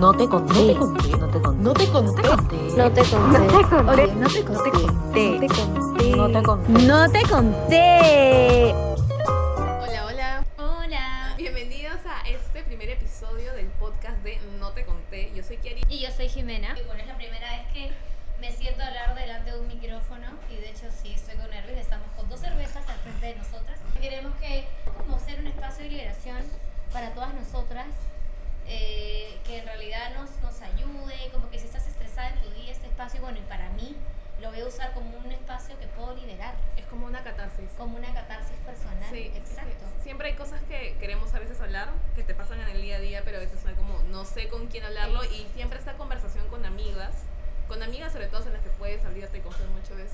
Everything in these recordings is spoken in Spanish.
No te conté. No te conté. No te conté. No te conté. Oye, no te conté. No te conté. No te conté. Hola, hola. Hola. Bienvenidos a este primer episodio del podcast de No te conté. Yo soy Kiari. Y yo soy Jimena. Y bueno, es la primera vez que me siento a hablar delante de un micrófono. Y de hecho, sí, estoy con nervios. Estamos con dos cervezas al frente de nosotras. Queremos que, como ser un espacio de liberación para todas nosotras. Eh, que en realidad nos, nos ayude. Como que si estás estresada en tu día, este espacio, bueno, y para mí lo voy a usar como un espacio que puedo liberar. Es como una catarsis. Como una catarsis personal. Sí, exacto. sí. Siempre hay cosas que queremos a veces hablar, que te pasan en el día a día, pero a veces hay como, no sé con quién hablarlo. Y siempre esta conversación con amigas, con amigas sobre todo en las que puedes abrirte y confiar mucho, es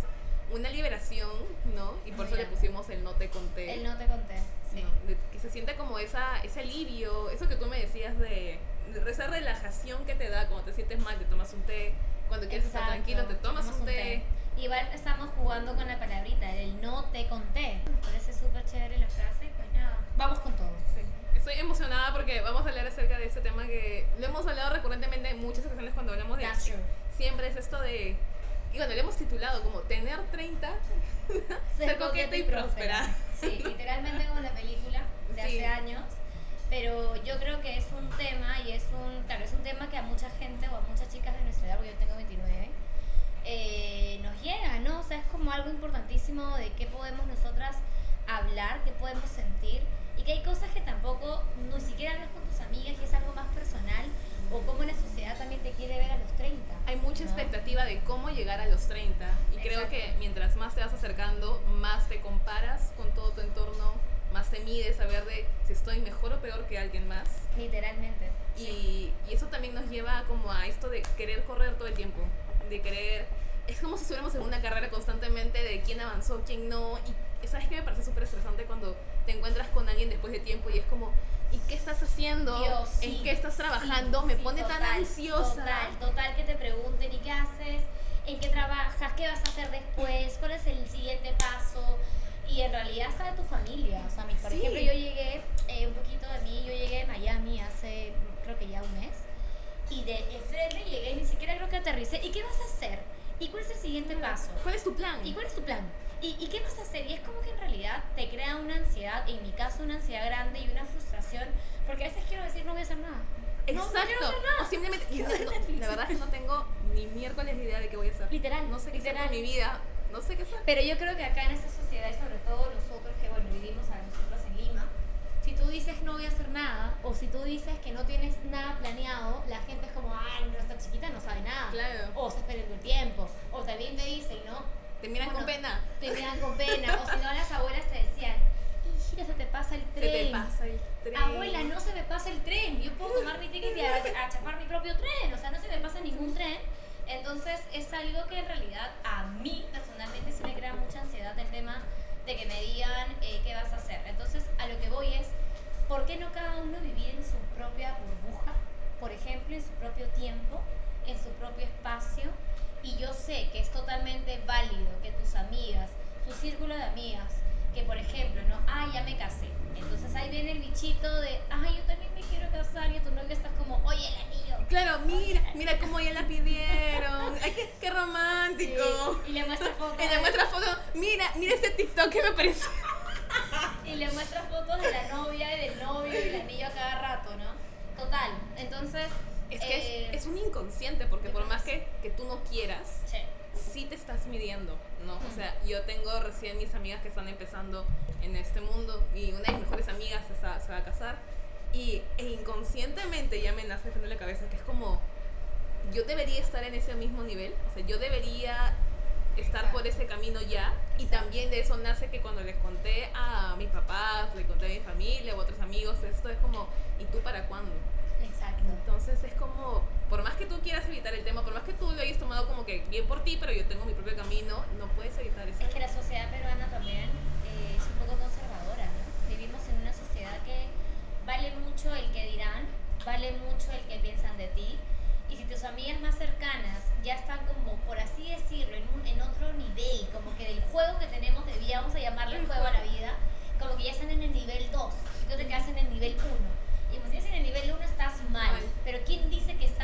una liberación, ¿no? Y por eso le pusimos el no te conté. El no te conté. Sí. ¿no? De- que se siente como esa, ese alivio, eso que tú me decías de, de esa relajación que te da cuando te sientes mal, te tomas un té, cuando quieres estar Exacto, tranquilo, te tomas tomamos un té. Igual estamos jugando con la palabrita, el no te conté. Me parece súper chévere la frase, pues nada, vamos con todo. Sí. Estoy emocionada porque vamos a hablar acerca de este tema que lo hemos hablado recurrentemente en muchas ocasiones cuando hablamos de That's true. siempre es esto de y bueno, le hemos titulado como tener 30 ser coqueta y próspera. Sí, literalmente como la película de Sí. hace años. Pero yo creo que es un tema y es un, claro, es un tema que a mucha gente o a muchas chicas de nuestra edad, porque yo tengo 29, eh, nos llega, ¿no? O sea, es como algo importantísimo de qué podemos nosotras hablar, qué podemos sentir y que hay cosas que tampoco ni siquiera hablas con tus amigas y es algo más personal o como la sociedad también te quiere ver a los 30. Hay mucha ¿no? expectativa de cómo llegar a los 30 y creo que mientras más te vas acercando, más te comparas con todo tu entorno, más te mides a ver de si estoy mejor o peor que alguien más. Literalmente. Y, y eso también nos lleva como a esto de querer correr todo el tiempo, de querer... Es como si estuviéramos en una carrera constantemente de quién avanzó, quién no. Y sabes que me parece súper estresante cuando te encuentras con alguien después de tiempo y es como, ¿y qué estás haciendo? Dios, ¿En sí, qué estás sí, trabajando? me sí, pone tan total, ansiosa. Total, total que te pregunten ¿y qué haces? ¿En qué trabajas? ¿Qué vas a hacer después? ¿Cuál es el siguiente paso? Y en realidad hasta de tu familia. O sea, mi- por Sí. ejemplo, yo llegué, eh, un poquito de mí, yo llegué a Miami hace creo que ya un mes. Y de frente llegué ni siquiera creo que aterricé. ¿Y qué vas a hacer? ¿Y cuál es el siguiente paso? ¿Cuál es tu plan? ¿Y cuál es tu plan? ¿Y, ¿Y qué vas a hacer? Y es como que en realidad te crea una ansiedad, en mi caso una ansiedad grande y una frustración, porque a veces quiero decir no voy a hacer nada. No, no Exacto. quiero hacer nada. O simplemente, no, no, la verdad es que no tengo ni miércoles de idea de qué voy a hacer. Literal, No sé qué hacer literal. con mi vida. No sé qué hacer. Pero yo creo que acá en esta sociedad y sobre todo nosotros que bueno vivimos a nosotros en Lima, si tú dices no voy a hacer nada o si tú dices que no tienes nada planeado, la gente es como, ay, no, esta chiquita no sabe nada. Claro. O se está perdiendo el tiempo. O también te dicen, ¿no? Te miran con pena. Te miran con pena. O si no, las abuelas te decían, hijita, se te pasa el Se tren. te pasa el tren. Abuela, no se me pasa el tren. Yo puedo tomar mi ticket y a, a chapar mi propio tren. O sea, no se me pasa ningún tren. Entonces, es algo que en realidad a mí personalmente sí me crea mucha ansiedad el tema de que me digan eh, qué vas a hacer. Entonces, a lo que voy es, ¿por qué no cada uno vivir en su propia burbuja? Por ejemplo, en su propio tiempo, en su propio espacio. Y yo sé que es totalmente válido que tus amigas, tu círculo de amigas, que por ejemplo, ¿no? Ah, ya me casé. Entonces ahí viene el bichito de, ay, yo también me quiero casar y tu novio estás como, oye, el anillo. Claro, mira, mira cómo ya la pidieron. Ay, qué, qué romántico. Sí, Y le muestra fotos. Ella de- muestra fotos. Mira, mira ese TikTok que me parece. Y le muestra fotos de la novia y del novio y el anillo a cada rato, ¿no? Total. Entonces. Es que eh, es, es un inconsciente, porque por más que, que tú no quieras, sí. sí te estás midiendo, ¿no? O sea, yo tengo recién mis amigas que están empezando en este mundo y una de mis mejores amigas se, se va a casar y e inconscientemente ya me nace en la cabeza que es como yo debería estar en ese mismo nivel, o sea, yo debería estar Exacto. por ese camino ya y Exacto. también de eso nace que cuando les conté a mis papás, le conté a mi familia o a otros amigos, esto es como, ¿y tú para cuándo? Entonces es como, por más que tú quieras evitar el tema, por más que tú lo hayas tomado como que bien por ti, pero yo tengo mi propio camino, no puedes evitar eso. Es que la sociedad peruana también eh, es un poco conservadora, ¿no? Vivimos en una sociedad que vale mucho el que dirán, vale mucho el que piensan de ti. Y si tus amigas más cercanas ya están como, por así decirlo, en, un- en otro nivel, como que del juego que tenemos de vida, vamos a llamarle el juego a la vida, como que ya están en el nivel 2 y tú te quedas en el nivel 1. Y como si en el nivel 1 estás mal, Mal. pero ¿quién dice que está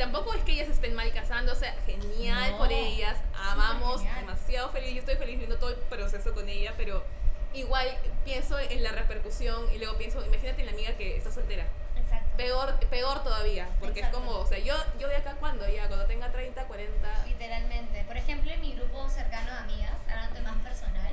tampoco es que ellas estén mal casando, o sea, genial No, por ellas, amamos, demasiado feliz, yo estoy feliz viendo todo el proceso con ella, pero igual pienso en la repercusión y luego pienso, imagínate en la amiga que está soltera, Exacto. peor, peor todavía, porque Exacto. es como, o sea, yo, yo de acá cuando, ya, cuando tenga 30, 40, Literalmente. Por ejemplo, en mi grupo cercano de amigas, hablando más personal,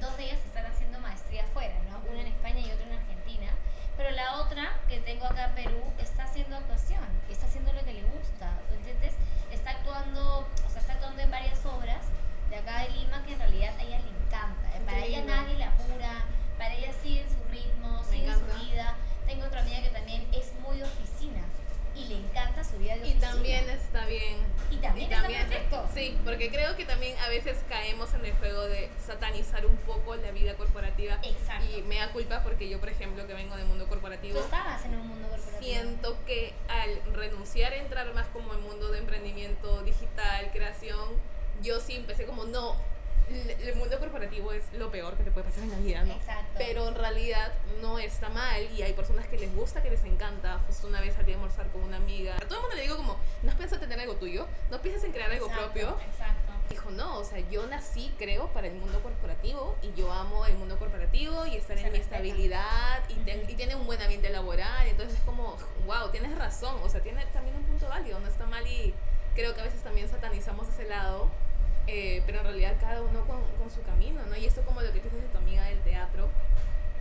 dos de ellas están haciendo maestría afuera, ¿no? Una en España y otra en Argentina. Pero la otra, que tengo acá en Perú, está haciendo actuación. Está haciendo lo que le gusta. ¿Entiendes? Está actuando, o sea, está actuando en varias obras de acá de Lima que en realidad a ella le encanta. Qué Para ella nadie la apura, para ella sigue su ritmo, sigue su vida. Tengo otra amiga que también es muy oficina y le encanta su vida de y oficina. también está bien. Y también está perfecto. Sí, porque creo que también a veces caemos en el juego de satanizar un poco la vida corporativa. Exacto. Y me da culpa porque yo, por ejemplo, que vengo del mundo corporativo, Tú estabas en un mundo corporativo. siento que al renunciar a entrar más como el mundo de emprendimiento digital, creación, yo sí empecé como, no, el mundo corporativo es lo peor que te puede pasar en la vida, ¿no? Exacto. Pero en realidad no está mal y hay personas que les gusta, que les encanta. Justo una vez salí a almorzar con una amiga. A todo el mundo le digo como, no piensas tener algo tuyo, no piensas en crear algo Exacto, propio. Exacto. Dijo, no, o sea, yo nací, creo, para el mundo corporativo y yo amo el mundo corporativo y estar Se en mi estabilidad y, ten- y tiene un buen ambiente laboral. Entonces es como, wow, tienes razón, o sea, tiene también un punto válido, no está mal y creo que a veces también satanizamos ese lado, eh, pero en realidad cada uno con, con su camino, ¿no? Y esto como lo que dices de tu amiga del teatro,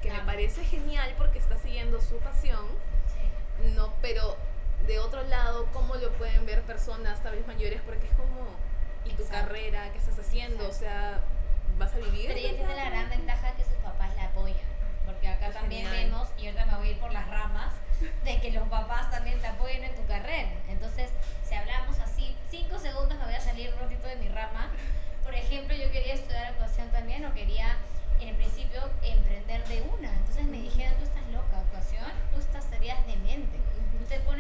que me Claro. parece genial porque está siguiendo su pasión, Sí. no, pero de otro lado, ¿cómo lo pueden ver personas tal vez mayores? Porque es como, ¿y tu Exacto. carrera? ¿Qué estás haciendo? O sea, ¿vas a vivir? Pero ella tiene la gran ventaja que sus papás la apoyan. Porque acá también Genial. vemos, y ahorita me voy a ir por las ramas, de que los papás también te apoyan en tu carrera. Entonces, si hablamos así, cinco segundos me voy a salir un ratito de mi rama. Por ejemplo, yo quería estudiar actuación también o quería en el principio emprender de una. Entonces me dijeron, tú estás loca, actuación, tú estás serías demente. Tú te pones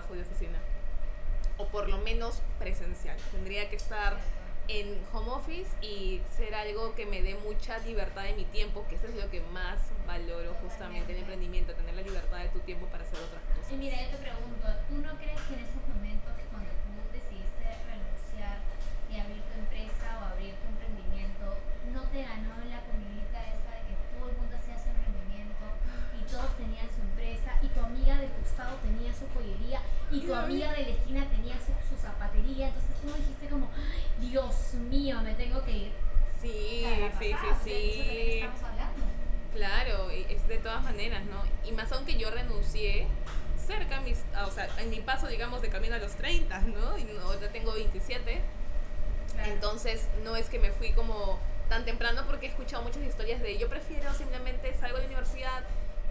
trabajo de oficina. O por lo menos presencial. Tendría que estar en home office y ser algo que me dé mucha libertad de mi tiempo, que eso es lo que más valoro justamente en el emprendimiento, tener la libertad de tu tiempo para hacer otras cosas. Y mira, yo te pregunto, ¿tú no crees que en esos momentos cuando tú decidiste renunciar y abrir tu empresa o abrir tu emprendimiento, no te ganó la comidita esa de que todo el mundo hacía su emprendimiento y todos tenían su empresa y tu amiga del costado tenía su joyería y tu amiga de la esquina tenía su, su zapatería? Entonces tú dijiste como, "Ay, Dios mío, me tengo que ir. Sí, sí, sí, de eso también sí. estamos hablando. Claro, es de todas maneras, ¿no? Y más aunque yo renuncié cerca, mis, o sea, en mi paso, digamos, de camino a los 30, ¿no? Y no, tengo 27. Claro. Entonces, no es que me fui como tan temprano porque he escuchado muchas historias de yo prefiero simplemente salgo de la universidad,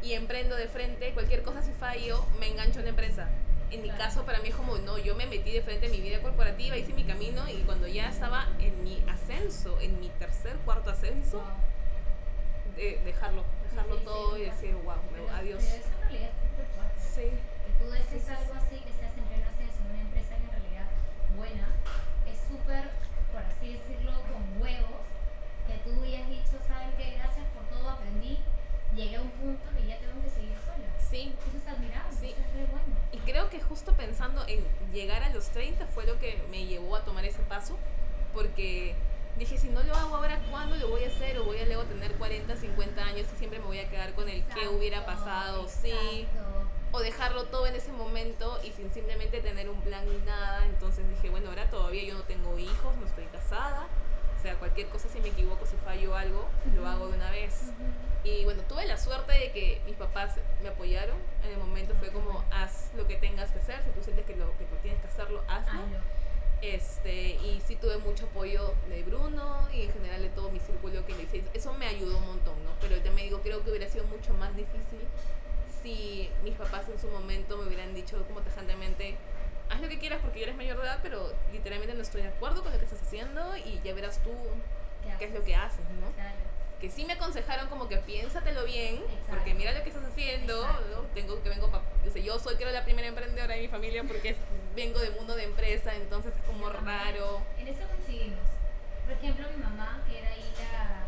y emprendo de frente, cualquier cosa si fallo, me engancho en la empresa. En mi caso, para mí es como, no, yo me metí de frente en mi vida corporativa, hice mi camino y cuando ya estaba en mi ascenso, en mi tercer, cuarto ascenso, Wow. de dejarlo, dejarlo Sí, todo sí, y decir, wow, Pero- adiós. Pero eso en realidad es súper fuerte. Sí. que tú dejes algo así, que seas en pleno ascenso en una empresa que en realidad buena, es súper, por así decirlo, con huevos, que tú hayas dicho, ¿saben qué? Gracias por todo, aprendí, llegué a un punto que ya tengo que seguir sola. Sí, Eso es admirable, Sí. eso es re bueno. Creo que justo pensando en llegar a los 30 fue lo que me llevó a tomar ese paso, porque dije, si no lo hago ahora, ¿cuándo lo voy a hacer? O voy a luego tener 40, 50 años y siempre me voy a quedar con el qué hubiera Exacto, pasado, sí. exacto. O dejarlo todo en ese momento y sin simplemente tener un plan ni nada. Entonces dije, bueno, ahora todavía yo no tengo hijos, no estoy casada. Cualquier cosa, si me equivoco, si fallo algo, lo hago de una vez. Y bueno, tuve la suerte de que mis papás me apoyaron. En el momento fue como, haz lo que tengas que hacer. Si tú sientes que lo que tú tienes que hacerlo, hazlo. Hazlo. Este, y sí tuve mucho apoyo de Bruno y en general de todo mi círculo que me dice, eso me ayudó un montón, ¿no? Pero ya me digo, creo que hubiera sido mucho más difícil si mis papás en su momento me hubieran dicho como tajantemente, haz lo que quieras porque ya eres mayor de edad, pero literalmente no estoy de acuerdo con lo que estás haciendo y ya verás tú qué es lo que haces, ¿no? Claro. que sí me aconsejaron como que piénsatelo bien, Exacto. porque mira lo que estás haciendo, tengo que vengo pa- o sea, yo soy creo la primera emprendedora de mi familia porque vengo del mundo de empresa, entonces es como Yo raro. En eso coincidimos. Por ejemplo, mi mamá, que era ahí la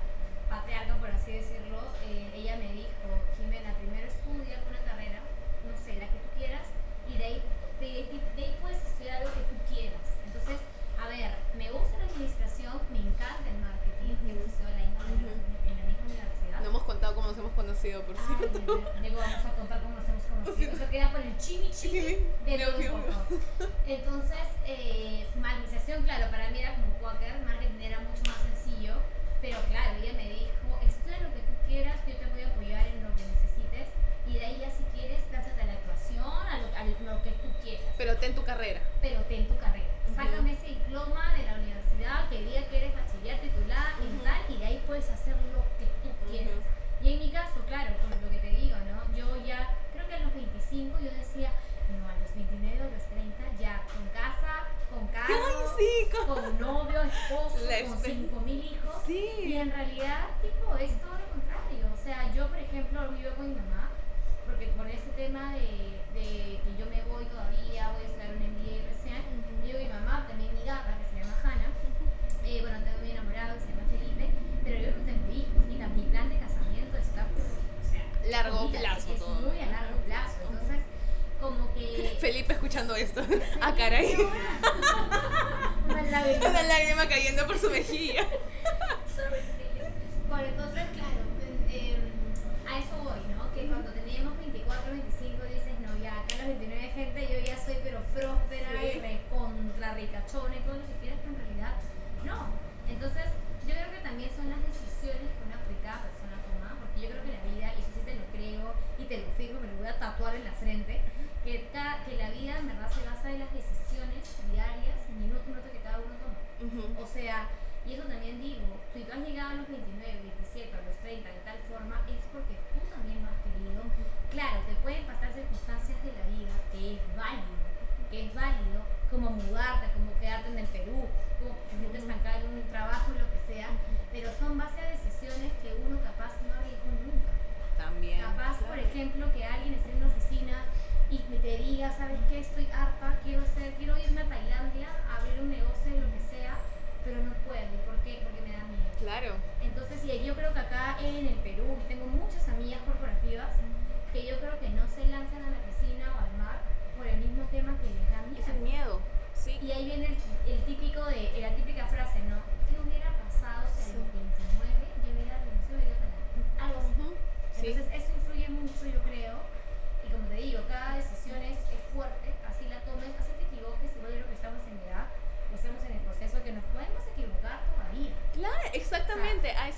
patriarca, por así decirlo, eh, ella me dijo, Jimena, primero estudia una carrera, no sé, la que tú quieras, y de de, de- ahí puedes estudiar algo que tú quieras. Entonces, a ver, me gusta la administración, me encanta el marketing, que hemos estudiado en la misma, en la misma universidad. No hemos contado cómo nos hemos conocido, por Ay, cierto. luego vamos a contar cómo nos hemos conocido. Eso queda por el chimi chimi de todo un poco. Entonces, eh, administración, claro, para mí era como Quaker, marketing era mucho más sencillo, pero claro, ella me dijo, estudia lo que tú quieras, yo te voy a apoyar en lo que necesites, y de ahí ya si quieres, gracias a la actuación, a lo, a lo que tú Pero ten tu carrera. pero ten tu carrera. Sácame ese diploma de la universidad que diga que eres bachiller titular y tal, y de ahí puedes hacer lo que tú quieras. Y en mi caso, claro, por lo que te digo, ¿no? Yo ya, creo que a los 25 yo decía, no, a los 29 o a los 30 ya, con casa, con carro, con- novio, esposo, con espe- 5 mil hijos. Y Sí. en realidad, tipo, es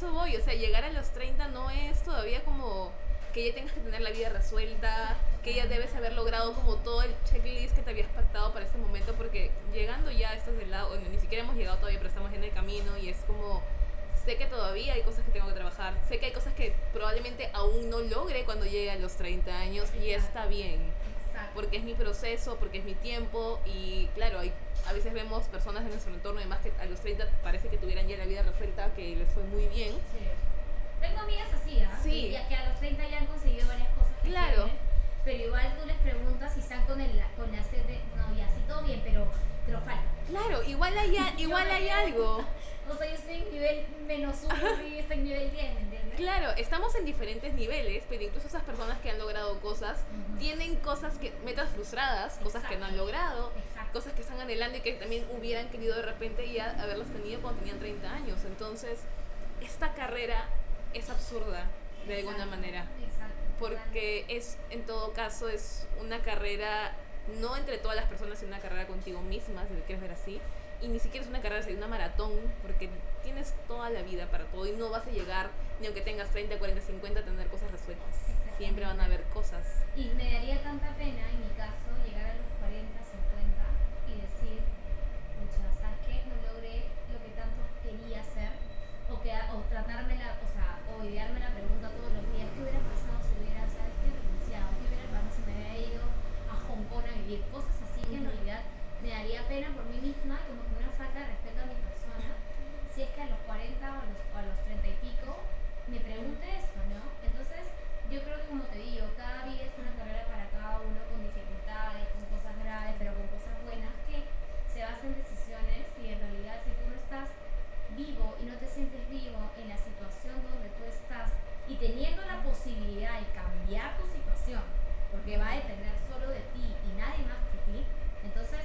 eso voy. O sea, llegar a los 30 no es todavía como que ya tengas que tener la vida resuelta, que ya debes haber logrado como todo el checklist que te habías pactado para ese momento, porque llegando ya a estos del lado, bueno, ni siquiera hemos llegado todavía, pero estamos en el camino y es como sé que todavía hay cosas que tengo que trabajar, sé que hay cosas que probablemente aún no logre cuando llegue a los 30 años y está bien. Porque es mi proceso, porque es mi tiempo y claro, hay, a veces vemos personas en nuestro entorno además que a los 30 parece que tuvieran ya la vida resuelta, que les fue muy bien. Sí. Tengo amigas así, ¿ah? Sí. Que, ya- que a los 30 ya han conseguido varias cosas que Claro. quieren, pero igual tú les preguntas si están con, el, con la sed de, no, ya, sí, todo bien, pero, pero falta. Claro, igual hay, igual hay algo. O sea, yo estoy en nivel menos uno y está en nivel 10, ¿me entiendes? Claro, estamos en diferentes niveles, pero incluso esas personas que han logrado cosas tienen cosas que, metas frustradas, cosas que no han logrado, Exacto. cosas que están anhelando y que también hubieran querido de repente ya haberlas tenido cuando tenían 30 años. Entonces, esta carrera es absurda de alguna manera, Exacto. porque es, en todo caso, es una carrera no entre todas las personas, sino una carrera contigo misma, si lo quieres ver así. Y ni siquiera es una carrera, es una maratón, porque tienes toda la vida para todo y no vas a llegar, ni aunque tengas 30, 40, 50, a tener cosas resueltas. Siempre van a haber cosas. Y me daría tanta pena, en mi caso, llegar a los 40, 50 y decir, pucha, ¿sabes qué? No logré lo que tanto quería hacer. O, que, o tratarme la, o sea, o idearme la pregunta pena por mí misma, como que una falta de respeto a mi persona. Si es que a los 40 o a los, a los 30 y pico me pregunte eso, ¿no? Entonces, yo creo que como te digo, cada vida es una carrera para cada uno con dificultades, con cosas graves, pero con cosas buenas que se basan en decisiones y en realidad si tú no estás vivo y no te sientes vivo en la situación donde tú estás y teniendo la posibilidad de cambiar tu situación, porque va a depender solo de ti y nadie más que ti, entonces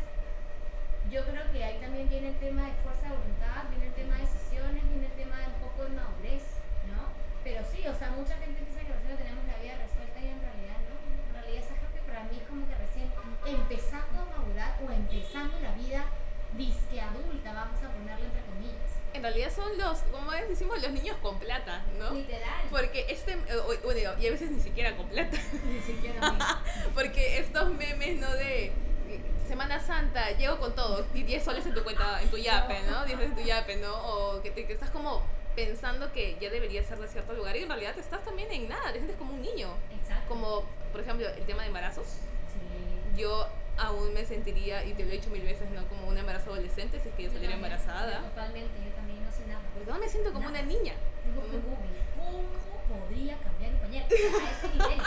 yo creo que ahí también viene el tema de fuerza de voluntad, viene el tema de decisiones, viene el tema de un poco de madurez, ¿no? Pero sí, o sea, mucha gente piensa que nosotros tenemos la vida resuelta y en realidad no. En realidad esa gente para mí es como que recién empezando a madurar o empezando la vida disque adulta, vamos a ponerlo entre comillas. En realidad son los, como decimos, los niños con plata, ¿no? Literal. Porque este, eh, o- bueno, y a veces ni siquiera con plata. Ni siquiera. Porque estos memes, ¿no? De eh, Semana Santa, llego con todo, y 10 soles en tu cuenta, en tu yape, ¿no? 10 soles en tu yape, ¿no? O que, te, que estás como pensando que ya debería ser de cierto lugar y en realidad estás también en nada, te sientes como un niño. Exacto. Como, por ejemplo, el tema de embarazos. Sí. Yo aún me sentiría, y te lo he dicho mil veces, ¿no? Como un embarazo adolescente, si es que yo saliera embarazada. Totalmente, yo nada. Porque no me siento como una niña. Digo que Google, ¿cómo podría cambiar un pañal? A ese nivel.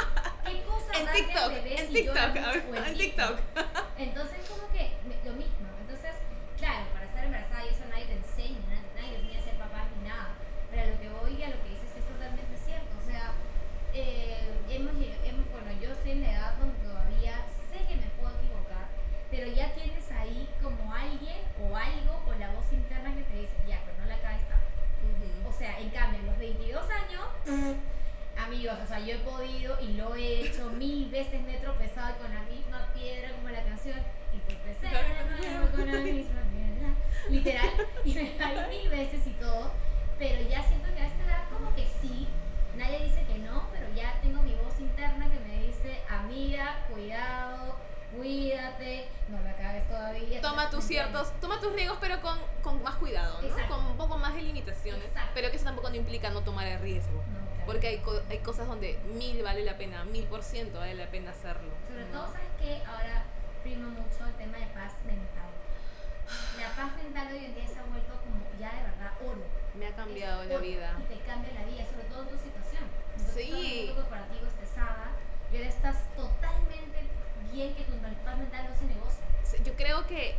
¿Qué cosa En darle TikTok, al bebé en si yo TikTok, no- a ver, o en TikTok. Entonces, como que me- lo mismo. Entonces, claro, para estar embarazada y eso nadie te enseña, nadie, nadie te enseña a ser papás ni nada. Pero a lo que voy y a lo que dices es totalmente cierto. O sea, eh, hemos, lleg- hemos, bueno, yo estoy en la edad donde todavía sé que me puedo equivocar, pero ya tienes ahí como alguien o algo o la voz interna que te dice, ya, pero no la caes tanto. Ujú. O sea, en cambio, a los 22 años, amigos, o sea, yo he podido y lo he hecho mil veces, me he tropezado con la misma piedra como la canción y tropecé con la misma piedra, literal, y me caí mil veces y todo, pero ya siento que a esta edad como que sí, nadie dice que no, pero ya tengo mi voz interna que me dice, amiga, cuidado, cuídate, no la cagues todavía. Toma tus ciertos, toma tus riesgos, pero con, con más cuidado, ¿no? Exacto. Con un poco más de limitaciones. Exacto. Pero que eso tampoco no implica no tomar el riesgo. No. Porque hay, co- hay cosas donde mil vale la pena, mil por ciento vale la pena hacerlo. Sobre ¿no? todo, ¿sabes que Ahora prima mucho el tema de paz mental. La paz mental hoy en día se ha vuelto como ya de verdad oro. Me ha cambiado Es la oro vida. Y te cambia la vida, sobre todo en tu situación. Entonces, Sí. todo el corporativo estresada, y ahora estás totalmente bien que tu paz mental no se negocia. Yo creo que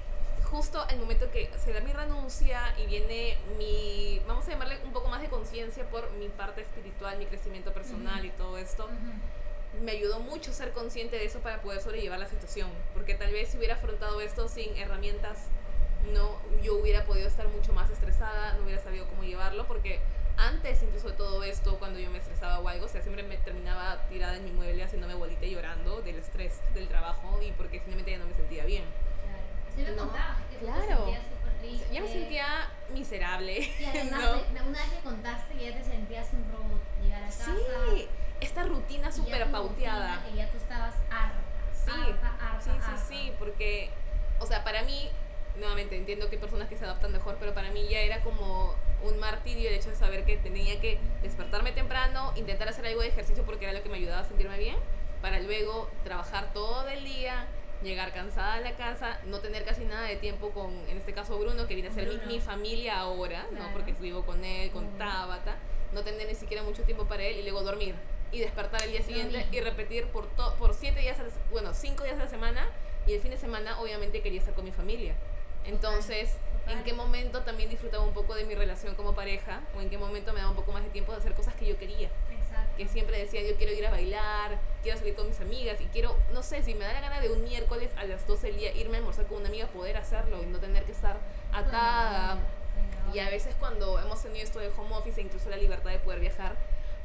justo al momento que se da mi renuncia y viene mi, vamos a llamarle un poco más de conciencia por mi parte espiritual, mi crecimiento personal Ujú. y todo esto, me ayudó mucho ser consciente de eso para poder sobrellevar la situación. Porque tal vez si hubiera afrontado esto sin herramientas, no, yo hubiera podido estar mucho más estresada, no hubiera sabido cómo llevarlo, porque antes incluso de todo esto, cuando yo me estresaba o algo, o sea, siempre me terminaba tirada en mi mueble haciéndome bolita y llorando del estrés del trabajo y porque finalmente ya no me sentía bien. Sí me No, contabas que te claro. sentías súper triste. Ya me sentía miserable. Y además, una vez me contaste que ya te sentías un robot. Llegar a casa. Sí, esta rutina súper pauteada. rutina, Que ya tú estabas harta. Sí, harta, harta, sí, sí, harta. sí, porque, o sea, para mí, nuevamente entiendo que hay personas que se adaptan mejor, pero para mí ya era como un martirio el hecho de saber que tenía que despertarme temprano, intentar hacer algo de ejercicio porque era lo que me ayudaba a sentirme bien, para luego trabajar todo el día, llegar cansada a la casa, no tener casi nada de tiempo con, en este caso Bruno, que viene a ser mi, mi familia ahora, ¿no? Porque vivo con él, con. Tabata, no tener ni siquiera mucho tiempo para él y luego dormir y despertar el día siguiente y repetir por, to- por siete días, a la se- bueno, cinco días a la semana y el fin de semana obviamente quería estar con mi familia. Entonces. ¿en qué momento también disfrutaba un poco de mi relación como pareja? ¿O en qué momento me daba un poco más de tiempo de hacer cosas que yo quería? Que siempre decía yo quiero ir a bailar, quiero salir con mis amigas y quiero, no sé, si me da la gana de un miércoles a las 12 del día irme a almorzar con una amiga, poder hacerlo y no tener que estar atada. Y a veces cuando hemos tenido esto de home office e incluso la libertad de poder viajar,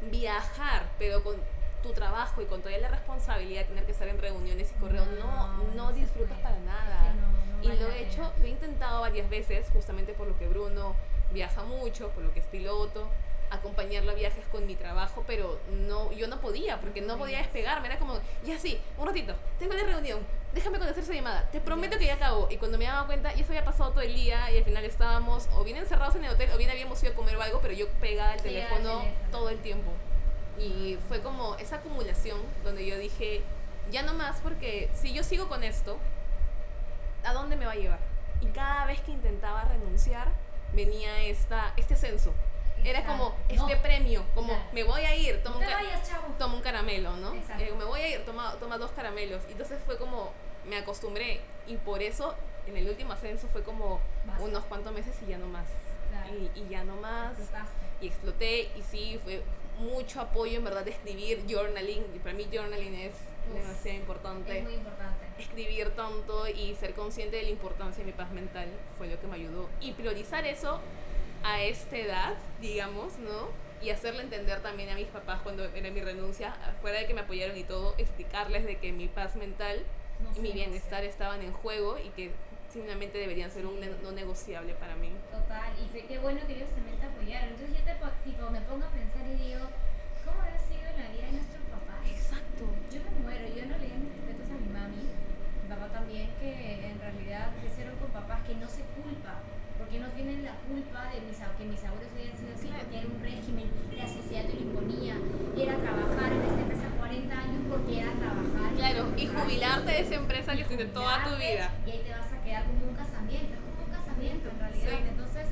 viajar, pero con tu trabajo y con toda la responsabilidad de tener que estar en reuniones y correo, no, no, disfrutas para nada. que no, no y lo he hecho, lo he intentado varias veces, justamente por lo que Bruno viaja mucho, por lo que es piloto, acompañarlo a viajes con mi trabajo, pero no, yo no podía, porque no podía despegarme, era como, ya sí, un ratito, tengo la reunión, déjame contestar esa llamada, te prometo que ya acabo, y cuando me daba cuenta, ya eso había pasado todo el día, y al final estábamos o bien encerrados en el hotel, o bien habíamos ido a comer o algo, pero yo Pegada al teléfono todo el tiempo. Y fue como esa acumulación donde yo dije, ya no más, porque si yo sigo con esto, ¿a dónde me va a llevar? Y cada vez que intentaba renunciar, venía esta, este ascenso. Era como este No. premio, como Claro. me voy a ir, tomo No un, vayas, toma un caramelo, ¿no? Eh, me voy a ir, toma, toma dos caramelos. Y Entonces fue como, me acostumbré. Y por eso, en el último ascenso fue como Basta. unos cuantos meses y ya no más. Claro. Y, y ya no más Explotaste. y exploté y sí, fue mucho apoyo en verdad de escribir journaling. Y para mí journaling es Uf, demasiado importante. Es muy importante. Escribir tanto y ser consciente de la importancia de mi paz mental fue lo que me ayudó. Y priorizar eso a esta edad, digamos, ¿no? Y hacerle entender también a mis papás cuando era mi renuncia, fuera de que me apoyaron y todo, explicarles de que mi paz mental No y mi no bienestar estaban en juego y que simplemente deberían ser un ne- no negociable para mí. Total, y fue qué bueno que ellos también te apoyaron. Entonces yo te, po- tipo, me pongo a pensar y digo, ¿cómo habrá sido la vida de nuestros papás? Exacto. Yo me muero, yo en realidad mis respetos a mi mami, mi papá también, que en realidad crecieron con papás que no se culpa, porque no tienen la culpa de mis, que mis abuelos hayan sido así, porque era un régimen, la sociedad te lo imponía, era trabajar en esta empresa 40 años porque era trabajar. Claro, y jubilarte de esa empresa que hiciste toda tu vida. Y ahí te vas a quedar como un casamiento, es como un casamiento en realidad. Sí. Entonces,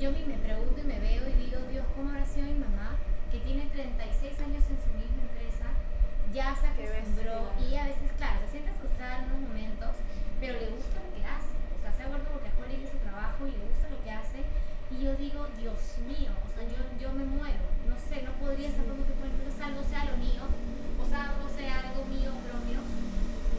yo me, me pregunto y me veo y digo, Dios, ¿cómo habrá sido mi mamá que tiene 36 años en su misma empresa? Ya se acostumbró y a veces, claro, se siente asustada en unos momentos, pero le gusta lo que hace. O sea, se ha vuelto workaholic en su trabajo y le gusta lo que hace. Y yo digo, Dios mío, o sea, yo, yo me muero. No sé, no podría estar como que por ejemplo algo sea lo mío, o sea, algo sea algo mío propio.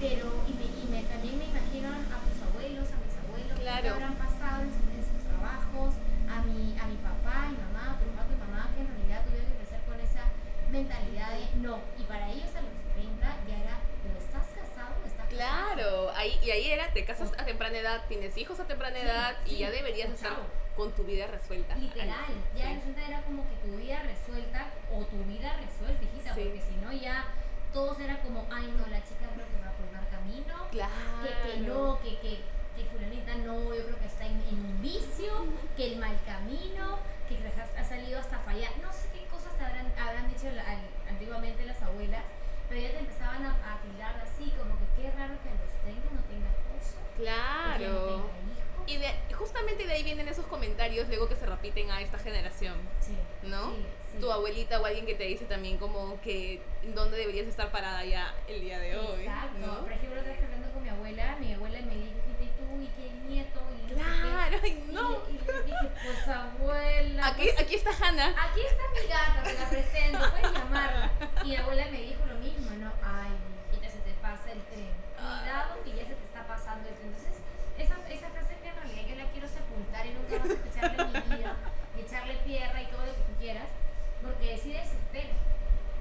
Pero, y, me, y me, también me imagino a mis abuelos, a mis abuelos, Claro. que habrán pasado en, su- en sus trabajos, a mi, a mi papá y mamá, a tu papá, tu mamá, que en realidad tuvieron que crecer con esa mentalidad de no. Y para ellos a los 30 ya era, pero estás casado, estás casado. Claro, ahí, y ahí era, te casas a temprana edad, tienes hijos a temprana Sí, edad y sí, ya deberías estar. Con tu vida resuelta. Literal, ya sí. el 60 era como que tu vida resuelta o tu vida resuelta, hijita, Sí. porque si no ya todos era como, ay no, la chica creo que va por mal camino, Claro. que, que no, que, que, que fulanita no, yo creo que está en, en un vicio, que el mal camino, que ha, ha salido hasta fallar. No sé qué cosas te habrán, habrán dicho la- antiguamente las abuelas, pero ya te empezaban a, a tirar así, como que qué raro que a los 30 no tengas esposo, Claro. tenga hijos. Y de, justamente de ahí vienen esos comentarios luego que se repiten a esta generación. Sí, ¿no? sí, sí. Tu abuelita o alguien que te dice también como que dónde deberías estar parada ya el día de hoy. Exacto. ¿no? Por ejemplo, otra vez hablando con mi abuela, mi abuela me dijo, "Hijita, ¿y tú? ¿Y qué nieto? Y no sé qué". Claro, Y no. Y, le dije, pues abuela. Aquí, pues, aquí está Hannah. aquí está mi gata, te la presento, puedes llamarla. Y mi abuela me dijo lo mismo, ¿no? Ay, hijita, se te pasa el tren. Cuidado que ya se te está pasando el tren. Entonces, esa, esa frase que en realidad yo la quiero sepultar y nunca vas a escucharla en mi vida. Y echarle tierra y todo lo que tú quieras. Porque sí desespero.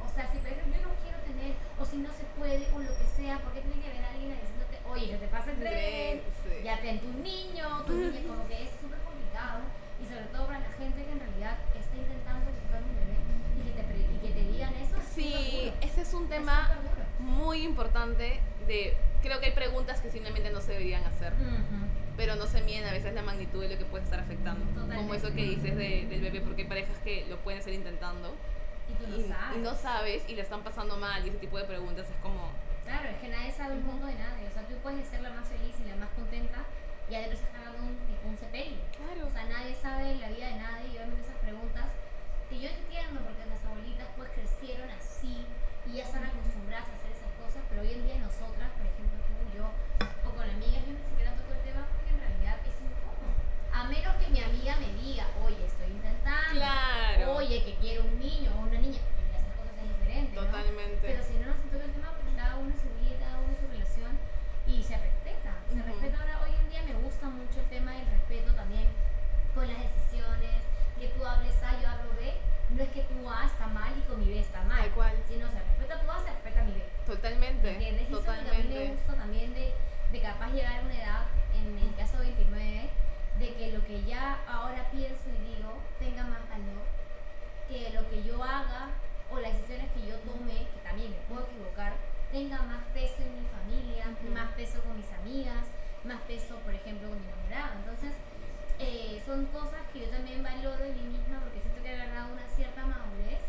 O sea, si por ejemplo yo no quiero tener, o si no se puede, o lo que sea, ¿por qué tiene que haber alguien diciéndote, oye, que te pasa el tren? Sí. ya ten tu niño, tu niña, como que es súper complicado y sobre todo para la gente que en realidad está intentando buscar un bebé y que te, pre- y que te digan eso. es Sí, súper duro. ese es un Es tema muy importante de creo que hay preguntas que simplemente no se deberían hacer, Ujú. pero no se miden a veces la magnitud de lo que puede estar afectando. Como Totalmente. eso que dices de- del bebé, porque hay parejas que lo pueden estar intentando Y tú no y, sabes. y no sabes y le están pasando mal y ese tipo de preguntas es como Claro, es que nadie sabe el mundo de nadie. O sea, tú puedes ser la más feliz y la más contenta y adentro estás cagando un, un sepelio. Claro. O sea, nadie sabe la vida de nadie y obviamente esas preguntas que yo entiendo porque las abuelitas pues crecieron así y ya están acostumbradas a hacer esas cosas, pero hoy en día nosotras, por ejemplo tú, yo o con amigas, yo ni siquiera toco el tema porque en realidad es incómodo. A menos que mi amiga me diga, oye, estoy intentando, Claro. oye, que quiero un niño o una niña, y esas cosas es diferente, ¿no? Totalmente. Pero si no nos toca el tema, porque cada uno es su vida, cada uno es su relación y se respeta. Se Ujú. respeta ahora, hoy en día me gusta mucho el tema del respeto también con las decisiones, que tú hables A, yo hablo B. No es que tu A está mal y con mi B está mal. Tal cual. Sino se respeta tu A, se respeta mi B. Totalmente. ¿Entiendes? Y eso es lo que a mí me Totalmente. gusta también de, de capaz llegar a una edad, en el caso 29, de que lo que ya ahora pienso y digo tenga más valor que lo que yo haga o las decisiones que yo tome, que también me puedo equivocar, tenga más peso en mi familia, Ujú. más peso con mis amigas, más peso, por ejemplo, con mi enamorado. Entonces, eh, son cosas que yo también valoro en mí misma porque siento que he agarrado una cierta madurez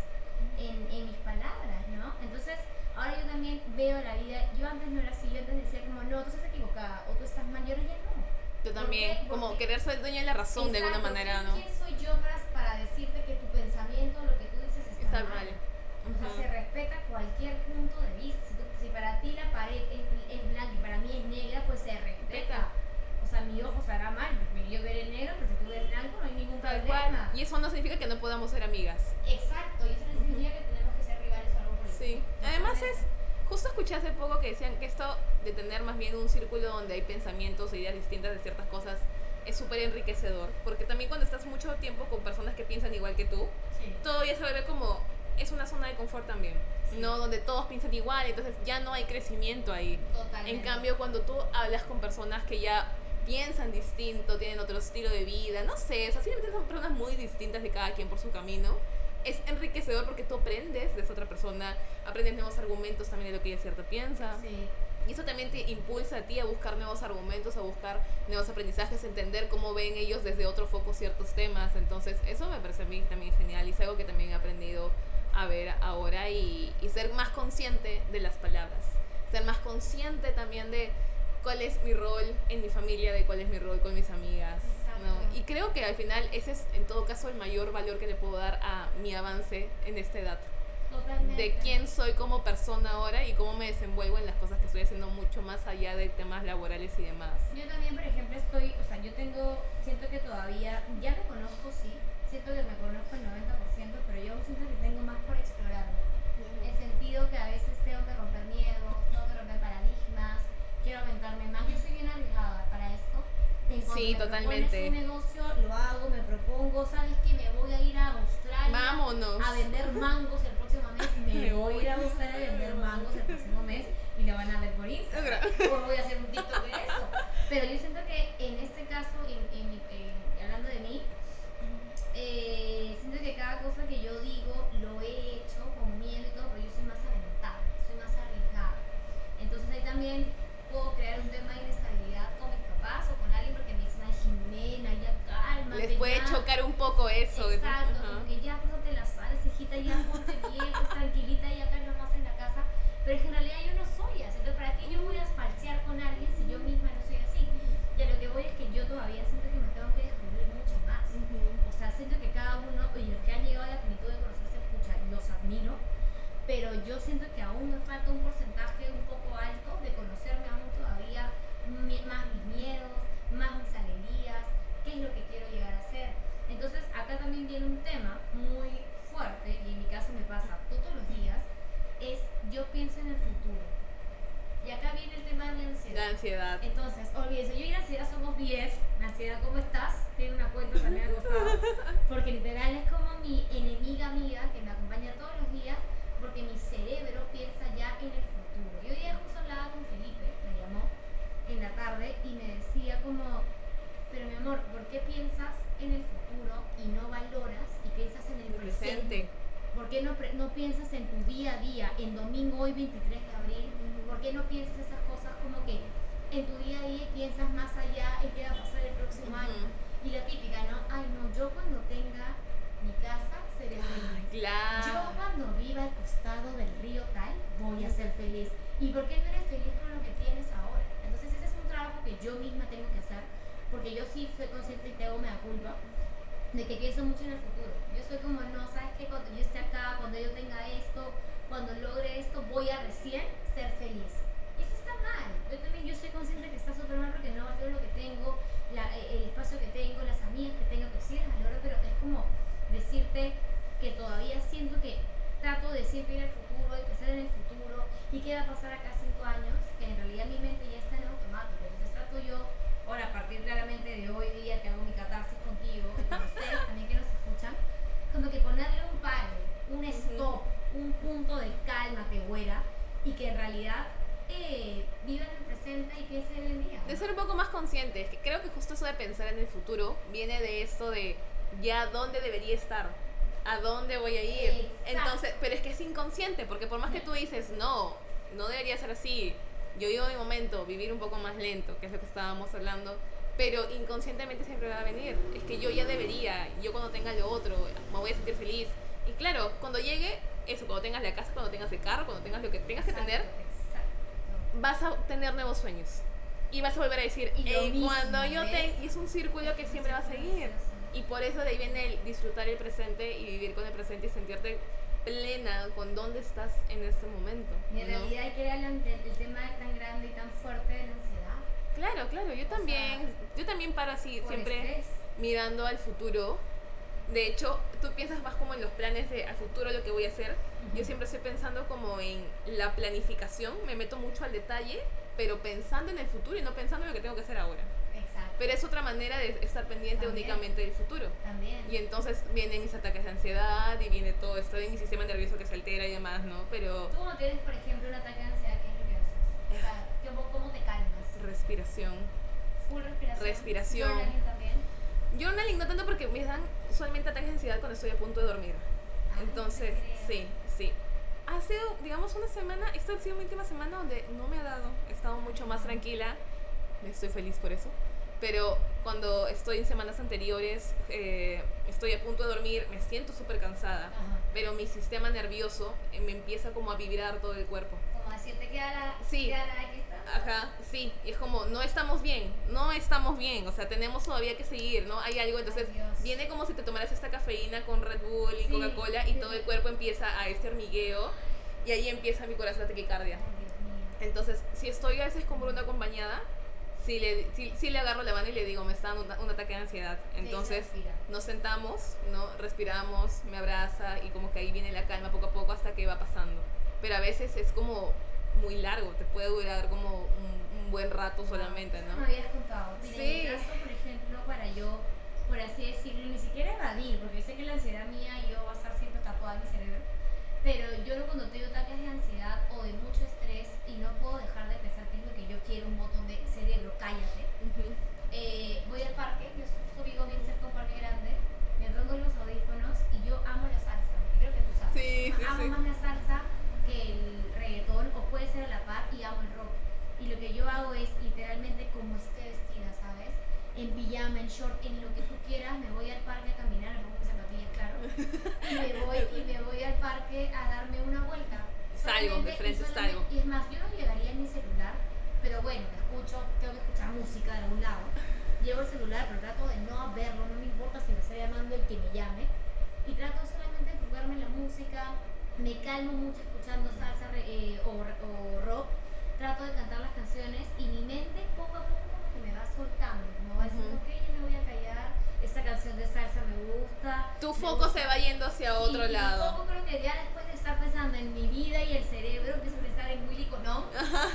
en, en mis palabras, ¿no? Entonces, ahora yo también veo la vida, yo antes no era así, yo antes decía como, no, tú estás equivocada o tú estás mal, y ahora ya no. Yo ¿Por también, qué? como Porque- querer ser dueño de la razón de alguna Exacto, manera, ¿quién- ¿no? ¿Quién soy yo para, para decirte que tu pensamiento, lo que tú dices está, Está mal. O sea, Ujú. se respeta cualquier punto de vista. Si, tú- si para ti la pared es, es blanca y para mí es negra, pues se respeta. O sea, mi ojo será mal, porque yo veré negro, pero si tú ves blanco no hay ningún Tal problema. cual. Y eso no significa que no podamos ser amigas. Exacto, y eso no significa que tenemos que ser rivales o algo por el Sí. estilo. Además es, justo escuché hace poco que decían que esto de tener más bien un círculo donde hay pensamientos e ideas distintas de ciertas cosas es súper enriquecedor. Porque también cuando estás mucho tiempo con personas que piensan igual que tú, Sí. todo ya se vuelve como, es una zona de confort también. Sí. ¿No? Donde todos piensan igual, entonces ya no hay crecimiento ahí. Totalmente. En cambio, cuando tú hablas con personas que ya piensan distinto, tienen otro estilo de vida, no sé, o sea, simplemente son personas muy distintas de cada quien por su camino, es enriquecedor porque tú aprendes de esa otra persona, aprendes nuevos argumentos también de lo que ella cierto piensa. Sí. Y eso también te impulsa a ti a buscar nuevos argumentos, a buscar nuevos aprendizajes, a entender cómo ven ellos desde otro foco ciertos temas. Entonces, eso me parece a mí también genial y es algo que también he aprendido a ver ahora y, y ser más consciente de las palabras. Ser más consciente también de cuál es mi rol en mi familia, de cuál es mi rol con mis amigas. ¿no? Y creo que al final ese es en todo caso el mayor valor que le puedo dar a mi avance en esta edad Totalmente. de quién soy como persona ahora y cómo me desenvuelvo en las cosas que estoy haciendo mucho más allá de temas laborales y demás. Yo también, por ejemplo, estoy, o sea, yo tengo, siento que todavía, ya me conozco, sí, siento que me conozco el 90%, pero yo siento que tengo más por explorarme. En sentido que a veces tengo que romper miedos, tengo que romper paradigmas, quiero aventarme más. Yo soy bien Sí, me totalmente. propones un negocio, lo hago, me propongo, ¿sabes qué? Me voy a ir a Australia Vámonos. a vender mangos el próximo mes. Me voy a ir a Australia a vender mangos el próximo mes y lo van a ver por Instagram. O voy a hacer un TikTok de eso. Pero yo siento que en este caso, en, en en- hablando de mí, eh, siento que cada cosa que yo digo lo he hecho con miedo y todo, pero yo soy más aventada, soy más arriesgada. Entonces ahí también puedo crear un tema de inestabilidad con mis papás o con alguien porque me dicen, ay Jimena, ya calma. Les puede chocar un poco eso. Exacto, como que ya las alas, hijita, ya ponte bien, pues tranquilita y acá nomás en la casa. Pero es que en realidad yo no soy así. Entonces, ¿para qué yo voy a falsear con alguien si yo misma no soy así? Y a lo que voy es que yo todavía siento que me tengo que descubrir mucho más. O sea, siento que cada uno, y los que han llegado a la plenitud de conocerse, pucha, los admiro. Pero yo siento que aún me falta un porcentaje conscientes, que creo que justo eso de pensar en el futuro viene de esto de ya dónde debería estar, a dónde voy a ir. Exacto. Entonces, pero es que es inconsciente, porque por más que tú dices, no, no debería ser así, yo vivo mi momento, vivir un poco más lento, que es lo que estábamos hablando, pero inconscientemente siempre va a venir. Es que yo ya debería, yo cuando tenga lo otro, me voy a sentir feliz. Y claro, cuando llegue, eso, cuando tengas la casa, cuando tengas el carro, cuando tengas lo que tengas que tener, Exacto. vas a tener nuevos sueños. Y vas a volver a decir, Y lo "Ey, mismo, cuando yo te... Y es un círculo que siempre va a seguir. Y por eso de ahí viene el disfrutar el presente y vivir con el presente y sentirte plena con dónde estás en este momento. Y en ¿no? realidad hay que ver el, el tema tan grande y tan fuerte de la ansiedad. Claro, claro, yo también, yo también paro así, siempre estrés. mirando al futuro. De hecho, tú piensas más como en los planes de al futuro lo que voy a hacer. Yo siempre estoy pensando como en la planificación, me meto mucho al detalle, pero pensando en el futuro y no pensando en lo que tengo que hacer ahora. Exacto. Pero es otra manera de estar pendiente También. únicamente del futuro. También. Y entonces vienen mis ataques de ansiedad y viene todo esto de mi sistema nervioso que se altera y demás, ¿no? Pero Tú cuando tienes, por ejemplo, un ataque de ansiedad, ¿qué es lo que haces? O sea, ¿cómo, cómo te calmas? respiración. Full respiración. Respiración. Journaling también. Journaling no tanto porque me dan usualmente ataques de ansiedad cuando estoy a punto de dormir. Ah, Entonces, sí, sí. Ha sido, digamos, una semana, esta ha sido mi última semana donde no me ha dado, estado mucho más tranquila, estoy feliz por eso, pero cuando estoy en semanas anteriores, eh, estoy a punto de dormir, me siento súper cansada, Ajá. pero mi sistema nervioso eh, me empieza como a vibrar todo el cuerpo. Como decirte que la. Sí. Que aquí. Ajá, sí, y es como, no estamos bien, no estamos bien, o sea, tenemos todavía que seguir, ¿no? Hay algo, entonces Ay, viene como si te tomaras esta cafeína con Red Bull y Sí, Coca-Cola y sí. todo el cuerpo empieza a este hormigueo y ahí empieza mi corazón a taquicardia. Ay. Entonces, si estoy a veces con Bruno acompañada, sí le, sí, sí le agarro la mano y le digo, me está dando un, un ataque de ansiedad. Entonces, nos sentamos, ¿no? Respiramos, me abraza y como que ahí viene la calma poco a poco hasta que va pasando. Pero a veces es como muy largo, te puede durar como un, un buen rato solamente, ¿no? me habías contado. Mira, Sí. En mi caso, por ejemplo, para yo, por así decirlo, ni siquiera evadir, porque yo sé que la ansiedad mía yo va a estar siempre tatuada en mi cerebro, pero yo cuando tengo ataques de ansiedad o de mucho estrés y no puedo dejar de pensar qué es lo que yo quiero, un botón de cerebro, cállate. Ujú. Eh, voy al parque, yo vivo bien cerca de un parque grande, me pongo los audífonos y yo amo la salsa, creo que tú sabes. Sí, sí, amo sí. más la salsa que el reggaetón o puede ser a la par y amo el rock. Y lo que yo hago es literalmente como esté vestida, ¿sabes? En pijama, en short, en lo que tú quieras, me voy al parque a caminar, me pongo zapatillas, claro. Y me voy, y me voy al parque a darme una vuelta. Salgo, Solamente- frente y es más, yo no llegaría en mi celular, pero bueno, escucho, tengo que escuchar música de algún lado. Llevo el celular, pero trato de no verlo, no me importa si me está llamando el que me llame. Y trato solamente de enfocarme en la música, me calmo mucho escuchando salsa eh, o, o rock, trato de cantar las canciones y mi mente poco a poco como que me va soltando, como va diciendo, Ujú. ok, yo me voy a callar, esta canción de salsa me gusta. Tu me foco gusta". se va yendo hacia Sí, otro y mi lado. foco creo que ya después de estar pensando en mi vida y el cerebro, empiezo a pensar en Willy Colón,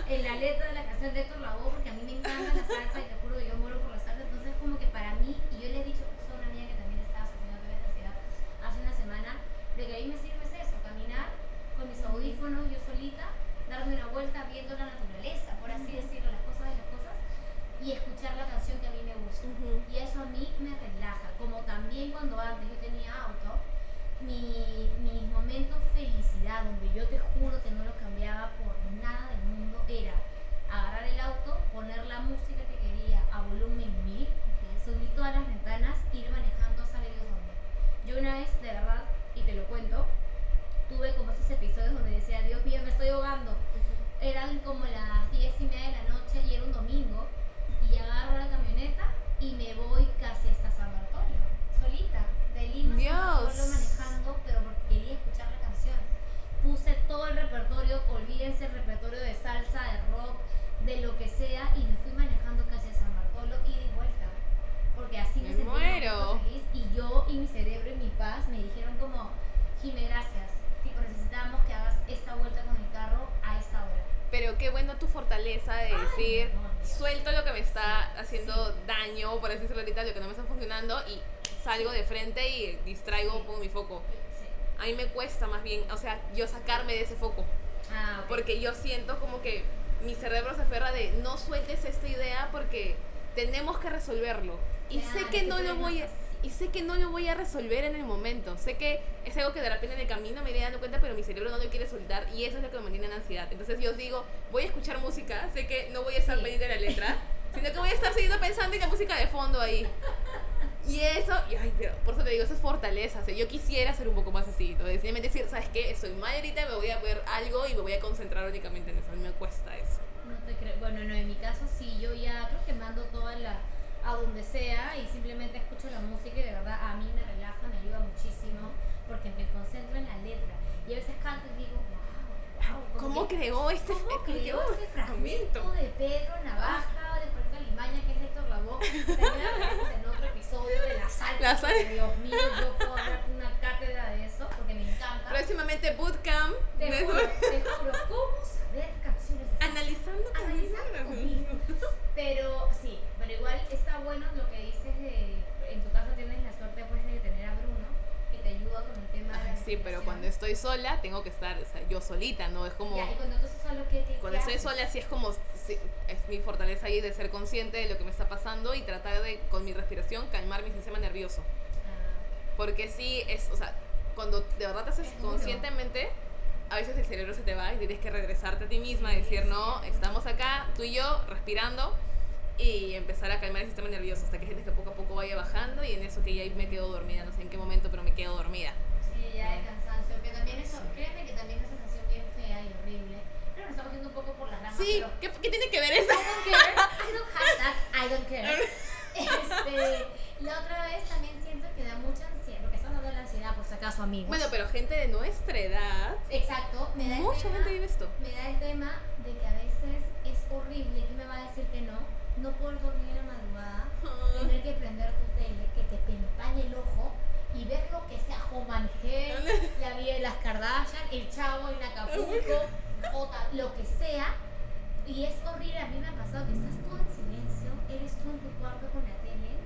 en la letra de la canción de Héctor Lavoe, porque a mí me encanta la salsa y te juro que yo muero por la salsa. Entonces, como que para mí, y yo le he dicho a una amiga que también estaba sufriendo de ansiedad hace una semana, de que a mí me sirve es eso, caminar con mis audífonos yo solita, darme una vuelta viendo la naturaleza, por así decirlo, las cosas de las cosas, y escuchar la canción que a mí me gusta. Y eso a mí me relaja, como también cuando antes yo tenía auto, mi, mis momentos de felicidad, donde yo te juro que no los cambiaba por nada del mundo, era agarrar el auto, poner la música que quería a volumen 1000, subir todas las ventanas, ir manejando hasta Dios donde. Yo una vez, de verdad, y te lo cuento, tuve como esos episodios donde decía, Dios mío, me estoy ahogando. Eran como las 10 y media de la noche y era un domingo. Y agarro la camioneta y me voy casi hasta San Antonio, solita de Dios. Bartolo manejando, pero porque quería escuchar la canción. Puse todo el repertorio, olvídense el repertorio de salsa, de rock, de lo que sea, y me fui manejando casi a San Bartolo y vuelta. Porque así me, Me sentí un momento muero. feliz y yo y mi cerebro y mi paz me dijeron como, Jime, gracias. Tipo, necesitamos que hagas esta vuelta con el carro a esta hora. Pero qué bueno tu fortaleza de decir, no, Dios. suelto lo que me está Sí, haciendo daño, por así decirlo ahorita, lo que no me está funcionando y salgo de frente y distraigo, pongo mi foco. A mí me cuesta más bien, o sea, yo sacarme de ese foco. Ah. Porque yo siento como que mi cerebro se aferra de no sueltes esta idea porque tenemos que resolverlo. Y sé que que no lo voy a, y sé que no lo voy a resolver en el momento. Sé que es algo que de repente en el camino me iré dando cuenta, pero mi cerebro no lo quiere soltar y eso es lo que me mantiene en ansiedad. Entonces yo digo, voy a escuchar música, sé que no voy a estar Sí. pendiente de la letra, sino que voy a estar siguiendo pensando en la música de fondo ahí. Y eso, y ay, pero por eso te digo, eso es fortaleza. O sea, yo quisiera ser un poco más así. ¿no? Decir, ¿sabes qué? Estoy mal ahorita, me voy a ver algo y me voy a concentrar únicamente en eso. A mí me cuesta eso. No te creo. Bueno, no, en mi caso sí, yo ya creo que mando toda la a donde sea y simplemente escucho la música y de verdad a mí me relaja, me ayuda muchísimo porque me concentro en la letra. Y a veces canto y digo, wow, wow. ¿Cómo creó este ¿Cómo fe- creó creó este este fragmento de Pedro Navaja, de Juanito Alimaña, que es Héctor Lavoe? de la salsa. La sal- Dios mío, yo puedo dar una cátedra de eso porque me encanta. Próximamente Bootcamp. Te de- juro, te juro, ¿cómo saber canciones de? Analizando Analizando. Pero sí, pero igual está bueno lo que dices de, en tu caso tienes la suerte pues de tener a Bruno, que te ayuda con el tema de la Sí, pero cuando estoy sola, tengo que estar o sea, yo solita, ¿no? Es como... Ya, y cuando tú estás solo, ¿qué, qué, Cuando qué estoy haces? sola, sí es como... es mi fortaleza ahí de ser consciente de lo que me está pasando y tratar de, con mi respiración, calmar mi sistema nervioso. Ah, Porque sí, es, o sea, cuando de verdad te haces conscientemente, a veces el cerebro se te va y tienes que regresarte a ti misma y decir, no, estamos acá, tú y yo, respirando y empezar a calmar el sistema nervioso hasta que sientes que poco a poco vaya bajando y en eso que ya me quedo dormida, no sé en qué momento, pero me quedo dormida. sí, ya cansancio, que también eso, créeme que también es una sensación bien fea y horrible. Pero nos estamos yendo un poco por las ramas, Sí, ¿qué, qué tiene que ver eso? I don't care. I don't have that. I don't care. Este, la otra vez también siento que da mucha ansiedad, porque estamos hablando de la ansiedad, por si acaso, amigos. Bueno, pero gente de nuestra edad, Exacto, me da mucha tema, gente vive esto. me da el tema de que a veces es horrible, ¿quién me va a decir que no? No poder dormir a la madrugada, tener que prender tu tele, que te empañe el ojo y ver lo que sea Home la vida de las Kardashian, el chavo en Acapulco, J, lo que sea. Y es horrible, a mí me ha pasado que estás todo en silencio, eres tú en tu cuarto con la tele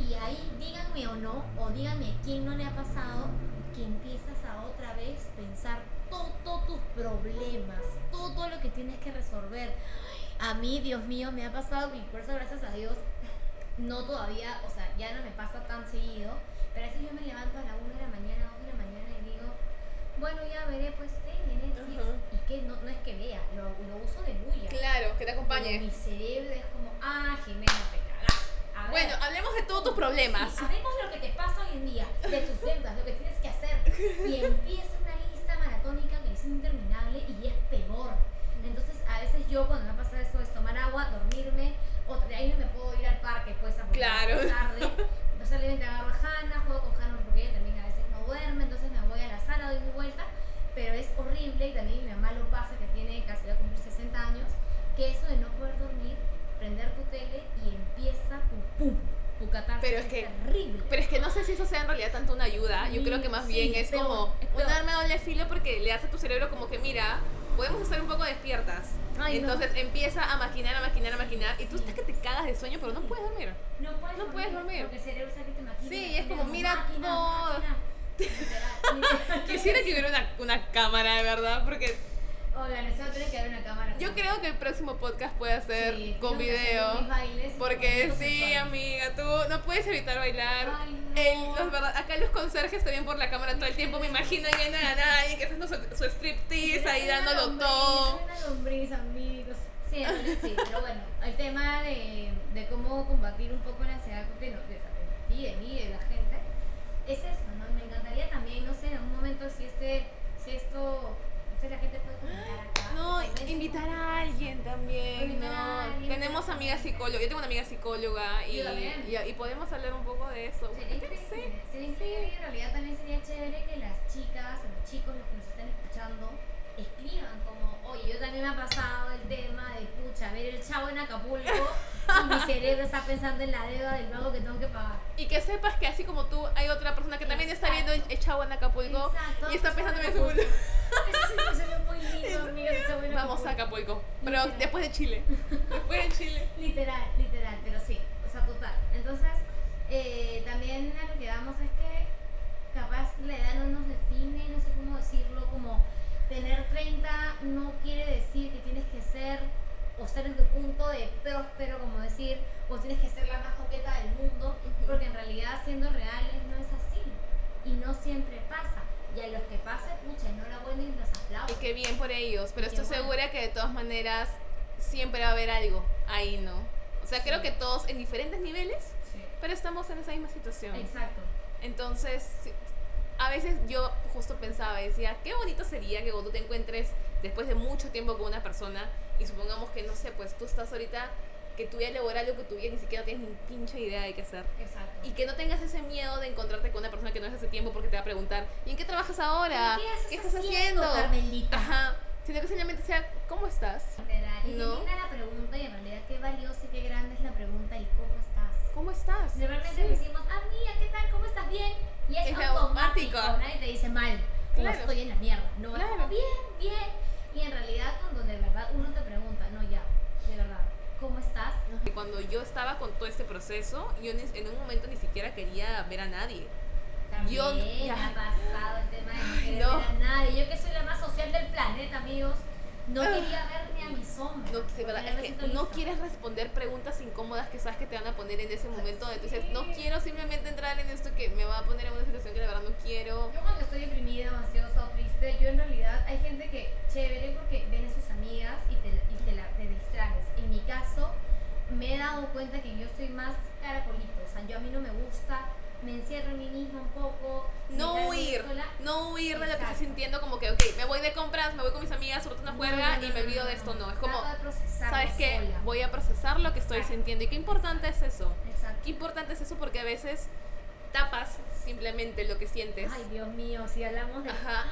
y ahí díganme o no, o díganme quién no le ha pasado, que empiezas a otra vez pensar todo, todos tus problemas, todo, todo lo que tienes que resolver. A mí, Dios mío, me ha pasado y por eso gracias a Dios no todavía, o sea, ya no me pasa tan seguido, pero a veces yo me levanto a la 1 de la mañana, 2 de la mañana y digo, bueno, ya veré pues tele, Netflix, y que no, no es que vea, lo, lo uso de bulla. Claro, que te Pero acompañe. mi cerebro es como, ah, Jimena, te cagaste. A ver, Bueno, hablemos de todos tus problemas. Sí, sabemos lo que te pasa hoy en día, de tus deudas, lo que tienes que hacer. Y empieza una lista maratónica que es interminable y es peor. Entonces, a veces yo cuando me pasa eso es tomar agua, dormirme, o de ahí no me puedo ir al parque, pues, a Claro. tarde. Entonces, solamente agarro a Hannah, juego con Hannah porque ella también a veces no duerme, entonces me voy a la sala, doy mi vuelta, pero es horrible y también mi mamá lo pasa, que tiene casi va a cumplir 60 años, que eso de no poder dormir, prender tu tele y empieza tu pum, tu catarsis Pero es que- terrible. Pero es que no sé si eso sea en realidad tanto una ayuda. Yo creo que más Sí, bien es peor, como es un arma de doble filo porque le hace a tu cerebro como que, mira, podemos estar un poco despiertas. Ay, no. Entonces empieza a maquinar, a maquinar, a maquinar. Y tú Sí. estás que te cagas de sueño, pero no puedes dormir. No puedes, No puedes dormir. Porque el cerebro sabe que te maquina. Sí, es como, mira máquina, todo. máquina. Quisiera que hubiera una, una cámara, de verdad, porque Oigan, eso tiene que haber una cámara. yo creo que el próximo podcast puede ser Sí, con que video. bailes Porque sí, amiga, tú no puedes evitar bailar. Ay, no. El- los acá los conserjes también por la cámara todo el tiempo. Me imagino viendo a nadie que haciendo su, su striptease ahí dándolo lombriz, todo. Una lombriz, amigos. Sí, sí, pero bueno, el tema de, de cómo combatir un poco la ansiedad de, no- de, de ti, de mí, de la gente, psicólogas, yo tengo una amiga psicóloga y, y, y podemos hablar un poco de eso. Sería Sí. increíble, sería increíble en realidad también sería chévere que las chicas o los chicos, los que nos estén escuchando, escriban como, oye, yo también me ha pasado el tema de pucha, ver el chavo en Acapulco y mi cerebro está pensando en la deuda del pago que tengo que pagar. Y que sepas que así como tú, hay otra persona que también está viendo el chavo en Acapulco Exacto, y está el pensando en en su Salió muy lindo, amiga, Vamos a Acapulco. Pero Literal. después de Chile. Después de Chile. Literal, literal, pero sí, o sea, total. Entonces, eh, también a lo que vamos es que capaz la edad no nos define, no sé cómo decirlo, como tener 30 no quiere decir que tienes que ser o estar en tu punto de próspero, como decir, o tienes que ser la más coqueta del mundo, porque en realidad siendo reales no es así y no siempre pasa. Y a los que pase, pucha, enhorabuena y los Y aplausos. qué bien por ellos, pero Y estoy bueno. segura que de todas maneras siempre va a haber algo ahí, ¿no? O sea, creo que todos en diferentes niveles, Sí. pero estamos en esa misma situación. Exacto. Entonces, a veces yo justo pensaba, decía, qué bonito sería que cuando tú te encuentres después de mucho tiempo con una persona y supongamos que, no sé, pues tú estás ahorita, que tú ya lograr algo que tú ya ni siquiera tienes ni pinche idea de qué hacer. Exacto. Y que no tengas ese miedo de encontrarte con una persona que no es hace tiempo porque te va a preguntar, ¿y en qué trabajas ahora? ¿Qué estás haciendo, haciendo? Carmelita? Ajá. Sino que simplemente sea, ¿cómo estás? Literal. Y No. qué la pregunta y en realidad qué valiosa y qué grande es la pregunta y cómo estás. ¿Cómo estás? Normalmente Sí. decimos, ah, mía, ¿qué tal? ¿Cómo estás? Bien. Y es, Es automático. automático. Nadie te dice mal. O Claro. estoy en la mierda. No, es Claro. como, bien, bien. Y en realidad cuando de verdad uno te pregunta, no, ya, de verdad, ¿cómo estás? Y Cuando yo estaba con todo este proceso, yo ni- en un momento ni siquiera quería ver a nadie. También Yo- me ha pasado el tema de no querer no. ver a nadie. Yo que soy la más social del planeta, amigos, no Ah. quería ver ni a mi sombra. No, porque verdad, es que no quieres responder preguntas incómodas que sabes que te van a poner en ese momento donde tú dices, no quiero simplemente entrar en esto que me va a poner en una situación que de verdad no quiero. Yo cuando estoy deprimida, ansiosa o triste, yo en realidad hay gente que chévere porque ven a sus amigas y te, y te, la, te distraes. En mi caso, me he dado cuenta que yo soy más caracolito. O sea, yo a mí no me gusta, me encierro en mí misma un poco. No huir, sola. no huir de lo que estás sintiendo, como que, ok, me voy de compras, me voy con mis amigas, suelto una No, juerga no, no, y me no, olvido no, de esto, no. no. Es como, ¿sabes qué? sola. Voy a procesar lo que estoy Exacto. sintiendo. Y qué importante es eso. Exacto. Qué importante es eso porque a veces tapas simplemente lo que sientes. Ay, Dios mío, si hablamos de. Ajá,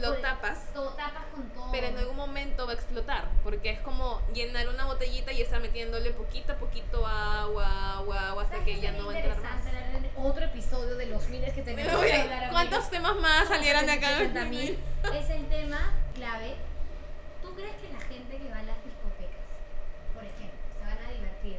lo Pues, tapas. Todo tapas con todo. Pero en algún momento va a explotar, porque es como llenar una botellita y estar metiéndole poquito a poquito agua, agua, agua, hasta ¿Sabes que ya no va a entrar más. Otro episodio de los miles que tenemos que hablar. ¿Cuántos amigos? temas más salieron de acá? 50.000. Es el tema clave. ¿Tú crees que la gente que va a las discotecas, por ejemplo, se van a divertir,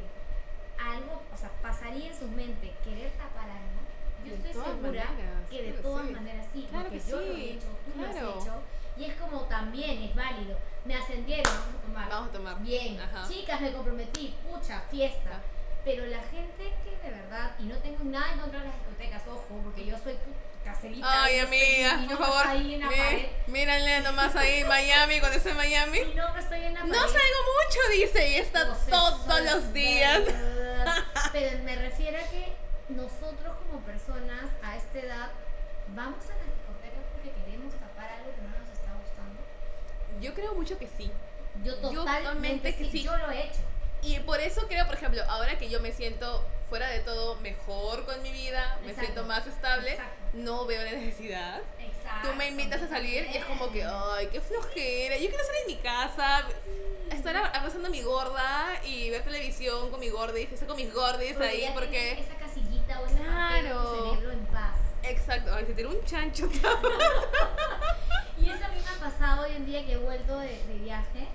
algo, o sea, pasaría en su mente querer tapar algo? Yo estoy segura maneras, que de claro, todas sí. maneras sí, Claro porque que yo lo he sí, hecho, tú lo claro. has hecho, y es como también es válido. Me ascendieron, vamos a tomar. Vamos a tomar. Bien, Ajá. chicas, me comprometí, pucha, fiesta. Ajá. Pero la gente que de verdad, y no tengo nada en contra de las discotecas, ojo, porque yo soy caserita. Ay, yo estoy- amiga, mi por favor. está ahí en la mi- pared. Mírenle nomás ahí, Miami, cuando esté en Miami. Mi nombre estoy en la No salgo mucho, dice, y está todos los días. verdad. Pero me refiero a que nosotros como personas a esta edad vamos a las discotecas porque queremos tapar algo que no nos está gustando. Yo creo mucho que sí. Yo totalmente que sí, sí. yo lo he hecho. Y por eso creo, por ejemplo, ahora que yo me siento fuera de todo mejor con mi vida, me siento más estable, Exacto. no veo la necesidad. Exacto. Tú me invitas a salir y es como que, ay, qué flojera. Yo quiero estar en mi casa, estar ab- abrazando a mi gorda y ver televisión con mi gorda y estar con mis gordis Porque ahí porque... esa casillita tu Claro. cerebro en paz. Exacto, ay, se tiró un chancho. Y eso a mí me ha pasado hoy en día que he vuelto de, de viaje.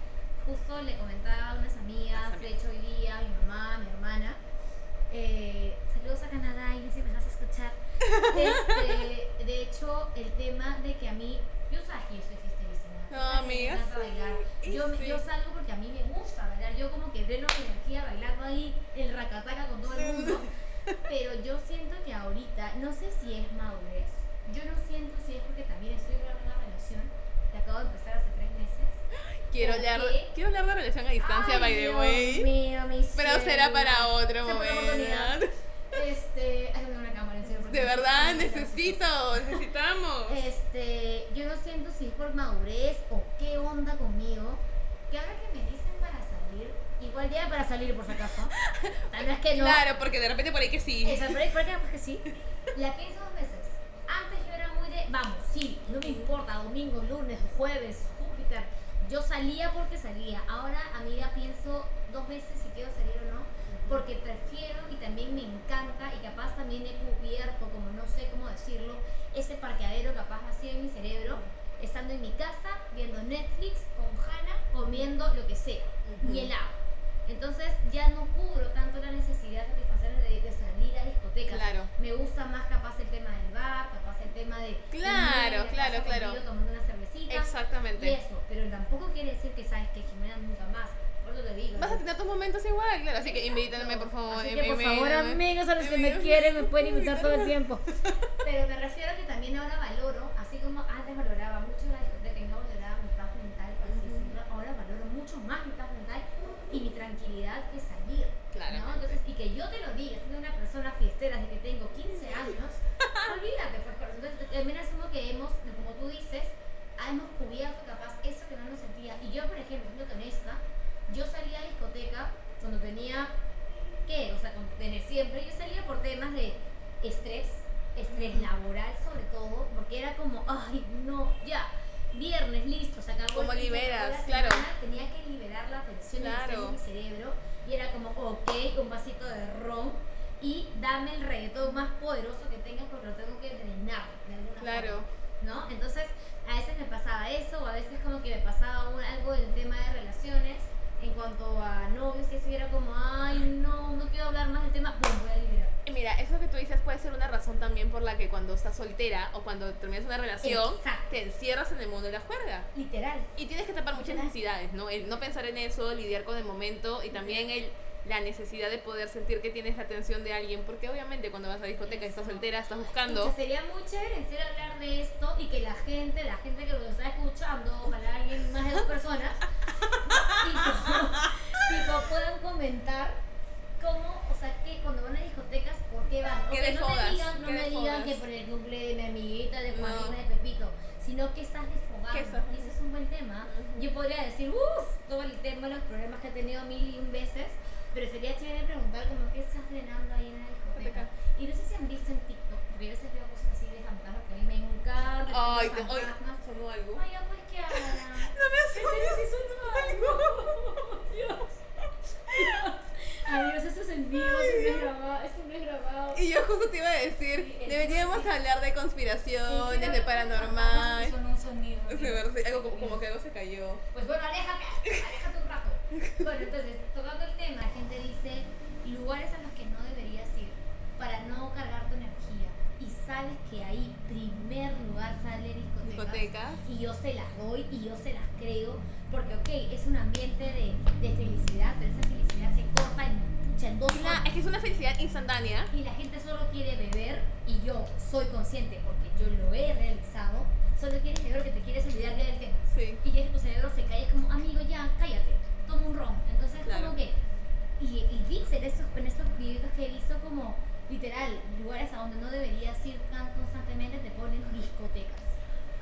Justo le comentaba a unas amigas, de hecho hoy día, mi mamá, mi hermana. Eh, saludos a Canadá y si me vas a escuchar. Este, de hecho, el tema de que a mí, yo sabes que yo soy fiesterísima. No, encanta sí. Yo, sí. yo salgo porque a mí me gusta bailar. Yo como que dreno mi energía bailando ahí el racataca con todo el mundo. Pero yo siento que ahorita, no sé si es madurez, yo no siento si es porque también estoy en una relación que acabo de empezar hace tres meses. quiero, ¿Por hablar, quiero hablar de relación a distancia, Ay, by the way. mío, mi Pero será cielo. para otro Será para otra oportunidad. momento. Este, una cámara, en serio. De no verdad, cómo necesito, necesitamos. Este, yo no siento si es por madurez o qué cantidad para salir, por si acaso. Tal vez que no. Claro, porque de repente por ahí que sí. Esa, pero ¿por qué? Porque sí. La pienso dos veces. Antes yo era muy de, vamos, sí, no me importa, domingo, lunes, jueves, Júpiter. Yo salía porque salía. Ahora, amiga, pienso dos veces si quiero salir o no. Porque prefiero y también me encanta y capaz también he cubierto, como no sé cómo decirlo, ese parqueadero capaz vacío en mi cerebro, estando en mi casa, viendo Netflix con Hannah, comiendo lo que sea, mi helado. Entonces ya no cubro tanto la necesidad de satisfacer de, de salir a discotecas. Claro. Me gusta más capaz el tema del bar, capaz el tema de... Claro, la claro, claro. Tomando una cervecita. Y Exactamente. eso, pero tampoco quiere decir que sabes que Jimena nunca más. Por eso te digo. Vas a tener tus momentos igual, claro. Así que invítenme, por favor. Así que por favor, amigos, a los que me quieren, me pueden invitar todo el tiempo. Pero me refiero a que también ahora valoro, así como antes valoraba mucho la discoteca y no valoraba mi paz mental, por así decirlo, ahora valoro mucho más mi paz mental y mi tranquilidad que salir. Claramente. ¿no? Entonces, y que yo te lo diga, siendo una persona fiestera desde que tengo 15 años, olvídate, pues, corazón. entonces también asumo que hemos, como tú dices, hemos cubierto capaz eso que no nos sentía. Y yo, por ejemplo, siendo honesta, yo salía a discoteca cuando tenía, ¿qué? O sea, cuando, desde siempre, yo salía por temas de estrés, estrés laboral sobre todo, porque era como, ay, no, ya, viernes, listo, se acabó. ¿Cómo el fin, se liberas? acabó la Claro. semana, Tenía que liberar la tensión y el estrés Claro. de mi cerebro, y era como, ok, un vasito de ron, y dame el reggaetón más poderoso que tengas porque lo tengo que drenar de alguna Claro. forma. ¿no? Entonces, a veces me pasaba eso, o a veces como que me pasaba un- algo del tema de relaciones, en cuanto a novios, y eso era como, ay, no, no quiero hablar más del tema, pum, voy a liberar. Y Mira, eso que tú dices puede ser una razón también por la que cuando estás soltera o cuando terminas una relación, Exacto. te encierras en el mundo de la juerga. Literal. Y tienes que tapar muchas Literal. necesidades, ¿no? El no pensar en eso, lidiar con el momento y también el, la necesidad de poder sentir que tienes la atención de alguien, porque obviamente cuando vas a discoteca estás soltera, estás Pucha, buscando... sería muy chévere en serio hablar de esto y que la gente, la gente que lo está escuchando, ojalá alguien más de dos personas, tipo, tipo, puedan comentar cómo, o sea, que cuando van a discotecas, ¿por qué van? ¿Qué Ok, de no me digan, no ¿Qué me digan que por el cumple de mi amiguita, de No. Juanito, de Pepito, sino que estás desfogando. ¿Qué estás- Y ese es un buen tema. Yo podría decir, uff, todo el tema, los problemas que he tenido mil y un veces, pero sería chévere preguntar como qué estás drenando ahí en la discoteca. Y no sé si han visto en TikTok, porque yo a veces veo cosas así de fantasmas que a mí me encanta. Ay, te, hoy sonó algo. Ay, ya pues que haga. No me asustes. sí sonó algo. Dios. Amigos, eso es en vivo, eso no es grabado. No es grabado. Y yo justo te iba a decir, Sí, deberíamos sí. hablar de conspiraciones, de paranormal. Sonó un sonido. Sí, algo como, como que algo se cayó. Pues bueno, aléjate, aléjate un rato. Bueno, entonces, tocando el tema, la gente dice lugares a los que no deberías ir para no cargar tu energía. Y sabes que ahí, primer lugar, sale discotecas. Discotecas. Y yo se las doy y yo se las creo. Porque, ok, es un ambiente de, de felicidad, pero esa felicidad se corta en, pucha, en dos una- es que es una felicidad instantánea. Y la gente solo quiere beber, y yo soy consciente porque yo lo he realizado, solo quieres beber porque te quieres olvidar ya del tema. Sí. Y quieres que tu cerebro se calle, es como, amigo, ya, cállate, toma un ron. Entonces, Claro. como que. Y, y vi en estos, en estos que he visto, como literal, lugares a donde no deberías ir tan constantemente, te ponen discotecas.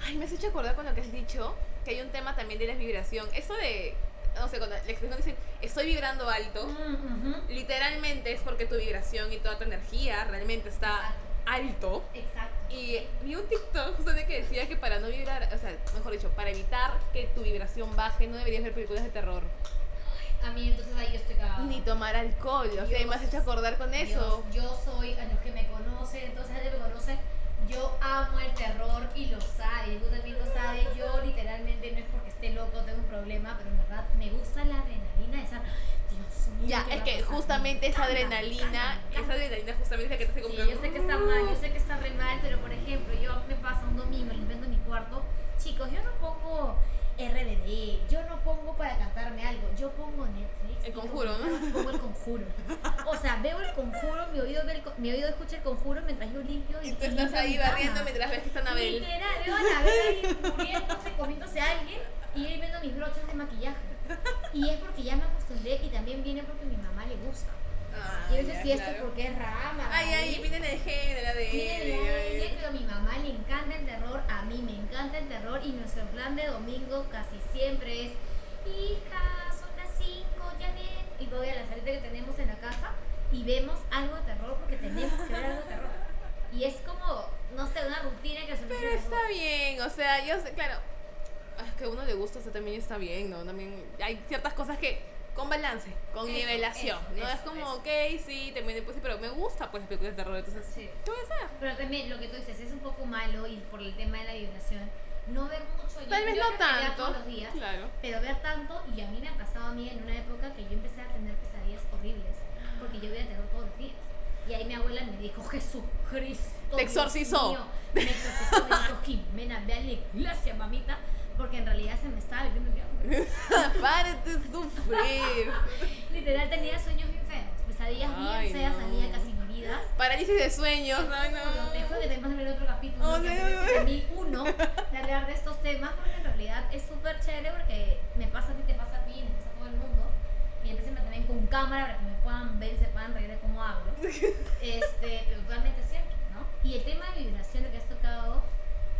Ay, me has hecho acordar con lo que has dicho, que hay un tema también de la vibración. Eso de, no sé, cuando la expresión dice, estoy vibrando alto, Mm, literalmente es porque tu vibración y toda tu energía realmente está alto. Exacto. Y vi un TikTok justamente que decía que para no vibrar, o sea, mejor dicho, para evitar que tu vibración baje, no deberías ver películas de terror. A mí, entonces ahí yo estoy cagada. Ni tomar alcohol. O sea, me has hecho acordar con eso. Dios, yo soy, a los que me conocen, entonces gente me conoce, yo amo el terror y lo sabe, tú también lo sabes, yo literalmente no es porque esté loco, tengo un problema, pero en verdad me gusta la adrenalina de estar, Dios mío. Ya, ¿qué es que justamente Me esa adrenalina, esa adrenalina justamente es la que te hace como Sí, yo sé que está mal, yo sé que está re mal, pero por ejemplo, yo me pasa un domingo limpiando mi cuarto, chicos, yo no pongo RBD, yo no pongo para cantarme algo, yo pongo Netflix. El Conjuro, ¿no? Pongo el conjuro. O sea, veo el conjuro, mi oído, ve el mi oído escucha el conjuro mientras yo limpio y, Y tú estás ahí barriendo mientras ves que está Anabel. Literal, veo a Anabel ahí muriéndose, comiéndose a alguien y yo viendo mis brochas de maquillaje. Y es porque ya me acostumbré y también viene porque a mi mamá le gusta. Ah, Y a veces si esto es porque es rama, Ay, ay, viene el. Viene de pero a mi mamá le encanta el terror, a mí me encanta el terror y nuestro plan de domingo casi siempre es, hija, son las 5, ya viene y voy a la salita que tenemos en la casa y vemos algo de terror porque tenemos que ver algo de terror. Y es como, no sé, una rutina que se Pero está bien, o sea, yo sé, claro, que a uno le gusta, o sea, también está bien, ¿no? También hay ciertas cosas que con balance, con Eso, nivelación, eso, ¿no? es eso, como, eso. ok, sí, también pues sí, pero me gusta pues las películas de terror, entonces, Sí. ¿qué voy a hacer? Pero también lo que tú dices es un poco malo y por el tema de la vibración, no ver mucho. yo- Tal vez yo no tanto, todos los días, claro. pero ver tanto, y a mí me ha pasado a mí en una época que yo empecé a tener pesadillas horribles, porque yo veía terror todos los días. Y ahí mi abuela me dijo, Jesucristo. Te Dios exorcizó. mío". Me exorcizó, me dijo, Jimena, ve a la iglesia, mamita, porque en realidad se me estaba metiendo el. Párate de sufrir. Literal tenía sueños bien feos, pesadillas Ay, bien feas, no. salía casi vividas. Parálisis de sueños, te no. juro que tenemos que ver otro capítulo Oh, no, no, 7001 de hablar de estos temas porque en realidad es súper chévere porque me pasa a ti, te pasa a mí, me pasa a todo el mundo y empecé también con cámara para que me puedan ver y se puedan reír de cómo hablo este, pero totalmente cierto, ¿no? Y el tema de vibración de que has tocado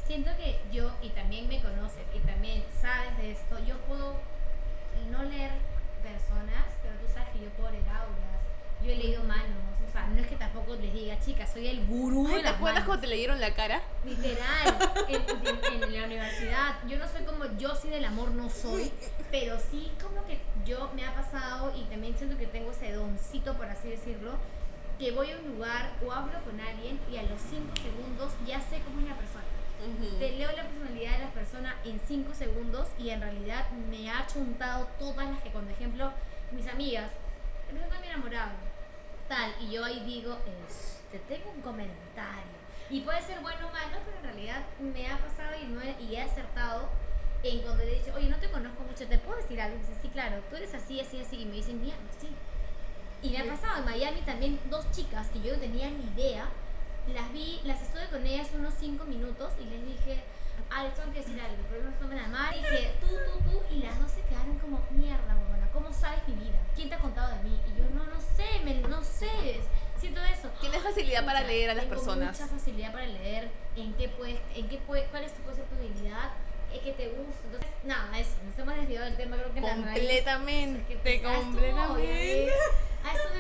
siento que yo, y también me conoces, y también sabes de esto, yo puedo no leer personas, pero tú sabes que yo puedo leer auras, yo he leído manos, o sea, no es que tampoco les diga, chicas, soy el gurú de ¿Te las acuerdas manos. cuando te leyeron la cara? Literal, en, en- en la universidad, yo no soy como yo sí del amor no soy, pero sí como que yo me ha pasado y también siento que tengo ese doncito, por así decirlo, que voy a un lugar o hablo con alguien y a los 5 segundos ya sé cómo es la persona. Te leo la personalidad de las personas en 5 segundos y en realidad me ha chuntado todas las que, por ejemplo, mis amigas, te presento a mi enamorado, tal, y yo ahí digo, este, tengo un comentario. Y puede ser bueno o malo, pero en realidad me ha pasado y, no he, y he acertado en cuando le he dicho, oye, no te conozco mucho, ¿te puedo decir algo? Y dice, sí, claro, tú eres así, así, así. Y me dicen, mierda, sí. Y me ha pasado en Miami también dos chicas que yo no tenía ni idea. Las vi, las estuve con ellas unos cinco minutos y les dije, ah, les tengo que decir algo, pero no se tomen a mal. Y dije, tú, tú, tú. Y las dos se quedaron como, mierda, buena, ¿cómo sabes mi vida? ¿Quién te ha contado de mí? Y yo, no, no sé, me, no sé. Siento eso. Tienes facilidad para leer a las tengo personas. Mucha facilidad para leer en qué puedes, en qué puede, cuál es tu debilidad, en qué te gusta. Entonces, nada, eso, nos hemos desviado del tema, creo que la raíz- Completamente, es que, pues, ah, completamente. Ah, es con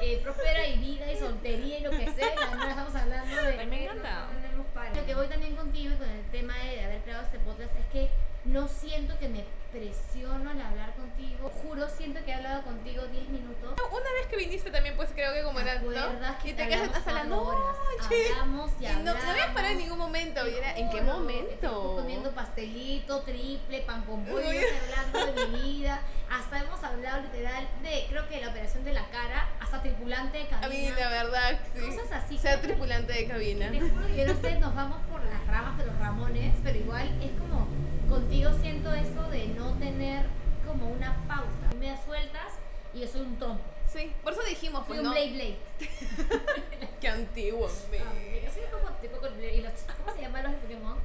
eh, próspera y vida y soltería y lo que sea, ahora estamos hablando de Ay, me que encanta. no tenemos para. Lo que voy también contigo y con el tema de haber creado este podcast es que no siento que me presiono al hablar contigo. Juro, siento que he hablado contigo 10 minutos. Que viniste también, pues creo que como ¿Te era, ¿no? que Y te quedas hasta la noche. Hablamos y Y no, no habías parado en ningún momento. Y era, ¿en qué momento? comiendo pastelito, triple, pan con pollo, hablando de mi vida. Hasta hemos hablado literal de, creo que la operación de la cara, hasta tripulante de cabina. A mí, la verdad, sí. Cosas así. Que- tripulante de cabina. Te juro que yo no sé, nos vamos por las ramas de los Ramones, pero igual es como, contigo siento eso de no tener como una pauta. Me sueltas y yo soy un trompo. Sí, por eso dijimos, pues un no. Blade Blade. Qué antiguo, me. Ah, yo soy un poco tipo con Blade. Y los, ¿Cómo se llaman los de Pokémon?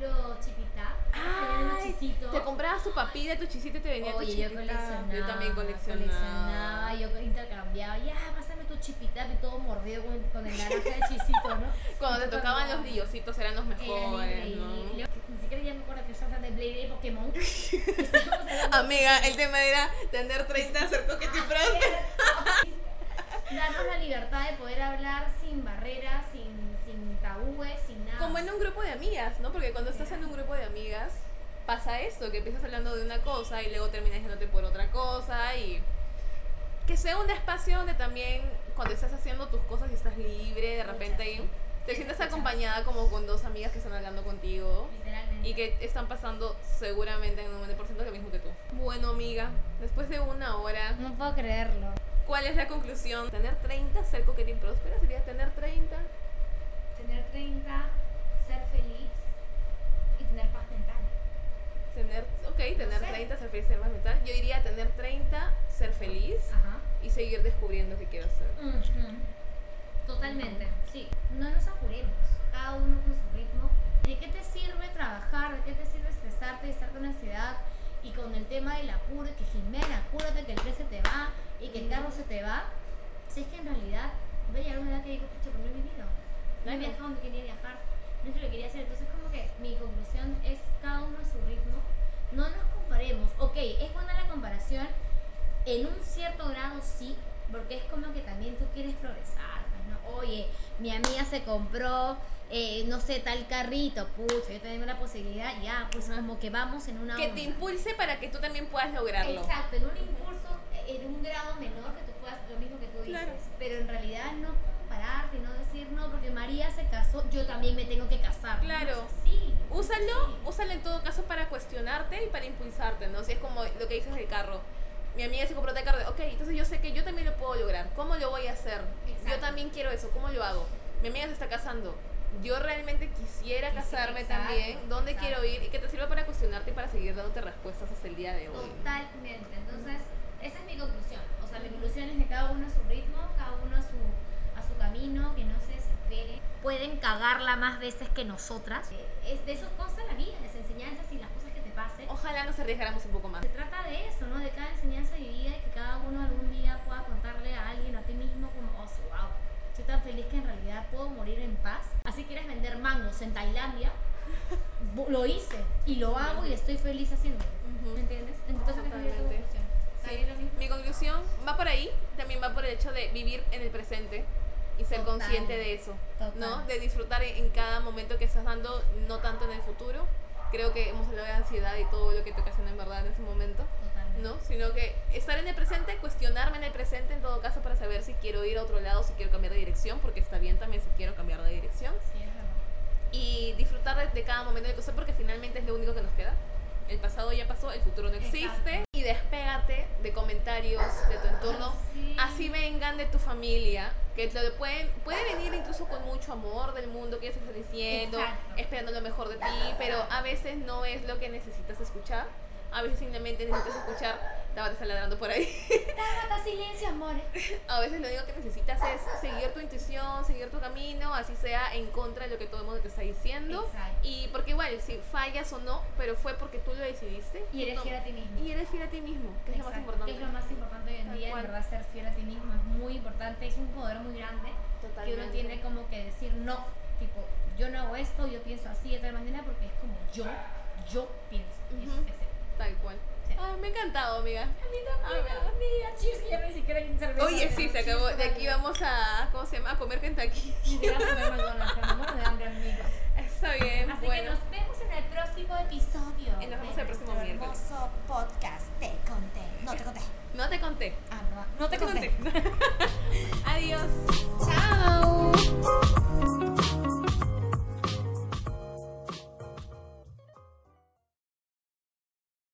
Los chipita. Ay, te comprabas tu papilla, tu chisito y te venía Oye, tu yo coleccionaba. Yo también coleccionaba. coleccionaba, yo intercambiaba. Ya, pásame tu chipita y todo mordido con, con el naranja de chisito, ¿no? Cuando te tocaban los brillositos eran los mejores, ¿no? increíbles. Ni siquiera ya me acuerdo que estaba de Blade y Pokémon. Amiga, el tema era tener 30, ser coquete y próspero. Darnos la libertad de poder hablar sin barreras, sin tabúes, sin nada. Como en un grupo de amigas, ¿no? Porque cuando estás en un grupo de amigas, pasa esto, que empiezas hablando de una cosa y luego terminas yéndote por otra cosa y que sea un espacio donde también cuando estás haciendo tus cosas y estás libre, de repente ahí te Es sientes acompañada como con dos amigas que están hablando contigo Literalmente. y que están pasando seguramente en un 90% lo mismo que tú. Bueno, amiga, después de una hora, No puedo creerlo. ¿cuál es la conclusión? ¿Tener 30, ser coqueta y próspera? ¿Sería tener 30? Tener 30, ser feliz y tener paz mental. Tener, ok, tener sé. 30, ser más mental. Yo diría tener 30, ser feliz Ajá. y seguir descubriendo qué quiero hacer. Ujú. Totalmente, sí. No nos apuremos, cada uno con su ritmo. ¿De qué te sirve trabajar? ¿De qué te sirve estresarte y estar con ansiedad? Y con el tema del apuro, que Jimena, apúrate que el tren se te va y que el carro se te va. Si es que en realidad voy a llegar a una edad que digo, pucha, pero no he vivido. No he viajado donde quería viajar. No es lo que quería hacer. Entonces, como que mi conclusión es cada uno a su ritmo. No nos comparemos. Ok, es buena la comparación, en un cierto grado sí, porque es como que también tú quieres progresar, pues, ¿no? Oye, mi amiga se compró, eh, no sé, tal carrito, pucha, yo tengo la posibilidad, ya, pues como que vamos en una Que te impulse para que tú también puedas lograrlo. Exacto, en un impulso, eh, en un grado menor que tú puedas, lo mismo que tú dices, Claro. pero en realidad no compararte, no decir, no, porque María se casó, yo también me tengo que casar. Claro. Sí. Úsalo, úsalo en todo caso para cuestionarte y para impulsarte, ¿no? Si es como lo que dices del carro. Mi amiga se compró tal carro, ok, entonces yo sé que yo también lo puedo lograr. ¿Cómo lo voy a hacer? Yo Exacto. también quiero eso, ¿cómo lo hago? Mi amiga se está casando. Yo realmente quisiera Sí, casarme exacto, también. ¿Dónde exacto. quiero ir? Y que te sirva para cuestionarte y para seguir dándote respuestas hasta el día de hoy. Totalmente. Entonces, esa es mi conclusión. O sea, mi conclusión es que cada uno a su ritmo, cada uno a su camino, que no se desespere. Pueden cagarla más veces que nosotras. Eh, Es de eso consta la vida, las enseñanzas y las cosas que te pasen. Ojalá nos arriesgáramos un poco más. Se trata de eso, ¿no? De cada enseñanza vivida y que cada uno algún día pueda contarle a alguien, a ti mismo, como, oh, wow, soy tan feliz que en realidad puedo morir en paz. Así quieres vender mangos en Tailandia, lo hice y lo hago y estoy feliz haciéndolo. ¿Me entiendes? Entonces, conclusión. Sí. Mi conclusión va por ahí, también va por el hecho de vivir en el presente y ser Total. consciente de eso, Total. ¿no? De disfrutar en, en cada momento que estás dando, no tanto en el futuro. Creo que hemos hablado de ansiedad y todo lo que te ocasiona en verdad en ese momento, Totalmente. ¿no? Sino que estar en el presente, cuestionarme en el presente en todo caso para saber si quiero ir a otro lado, si quiero cambiar de dirección, porque está bien también si quiero cambiar de dirección. Sí, es verdad. Y disfrutar de, de cada momento de cosa porque finalmente es lo único que nos queda. El pasado ya pasó, el futuro no existe. Exacto. Y despégate de comentarios de tu entorno. Sí. Así vengan de tu familia, que te lo pueden, puede venir incluso con mucho amor del mundo que ellos están diciendo, Exacto. esperando lo mejor de ti, pero a veces no es lo que necesitas escuchar. A veces simplemente necesitas escuchar, Tabata está ladrando por ahí. Tabata, silencio, amores. A veces lo único que necesitas es seguir tu intuición, seguir tu camino, así sea en contra de lo que todo el mundo te está diciendo. Exacto. Y porque igual, si fallas o no, pero fue porque tú lo decidiste. Y eres fiel a ti mismo. Y eres fiel a ti mismo, que es lo más importante. Es lo más importante hoy en Tal día, cual. en verdad, ser fiel a ti mismo es muy importante, es un poder muy grande que uno Totalmente. tiene como que decir no, tipo, yo no hago esto, yo pienso así de tal manera porque es como yo, yo pienso. Eso es eso. Tal cual. Sí. Ay, me ha encantado, amiga. A mí también, Ah, amiga, cheers, que ya ni siquiera hay cerveza. Oye, sí, se acabó. De aquí vamos a, ¿cómo se llama? A comer Kentucky. Ni siquiera comer McDonald's, me muero de hambre, amigos. Está bien, Así que bueno. nos vemos en el próximo episodio. Y nos vemos el próximo miércoles. hermoso podcast. Te conté. No te conté. No te conté. Ah, ¿verdad? No te No conté. Adiós.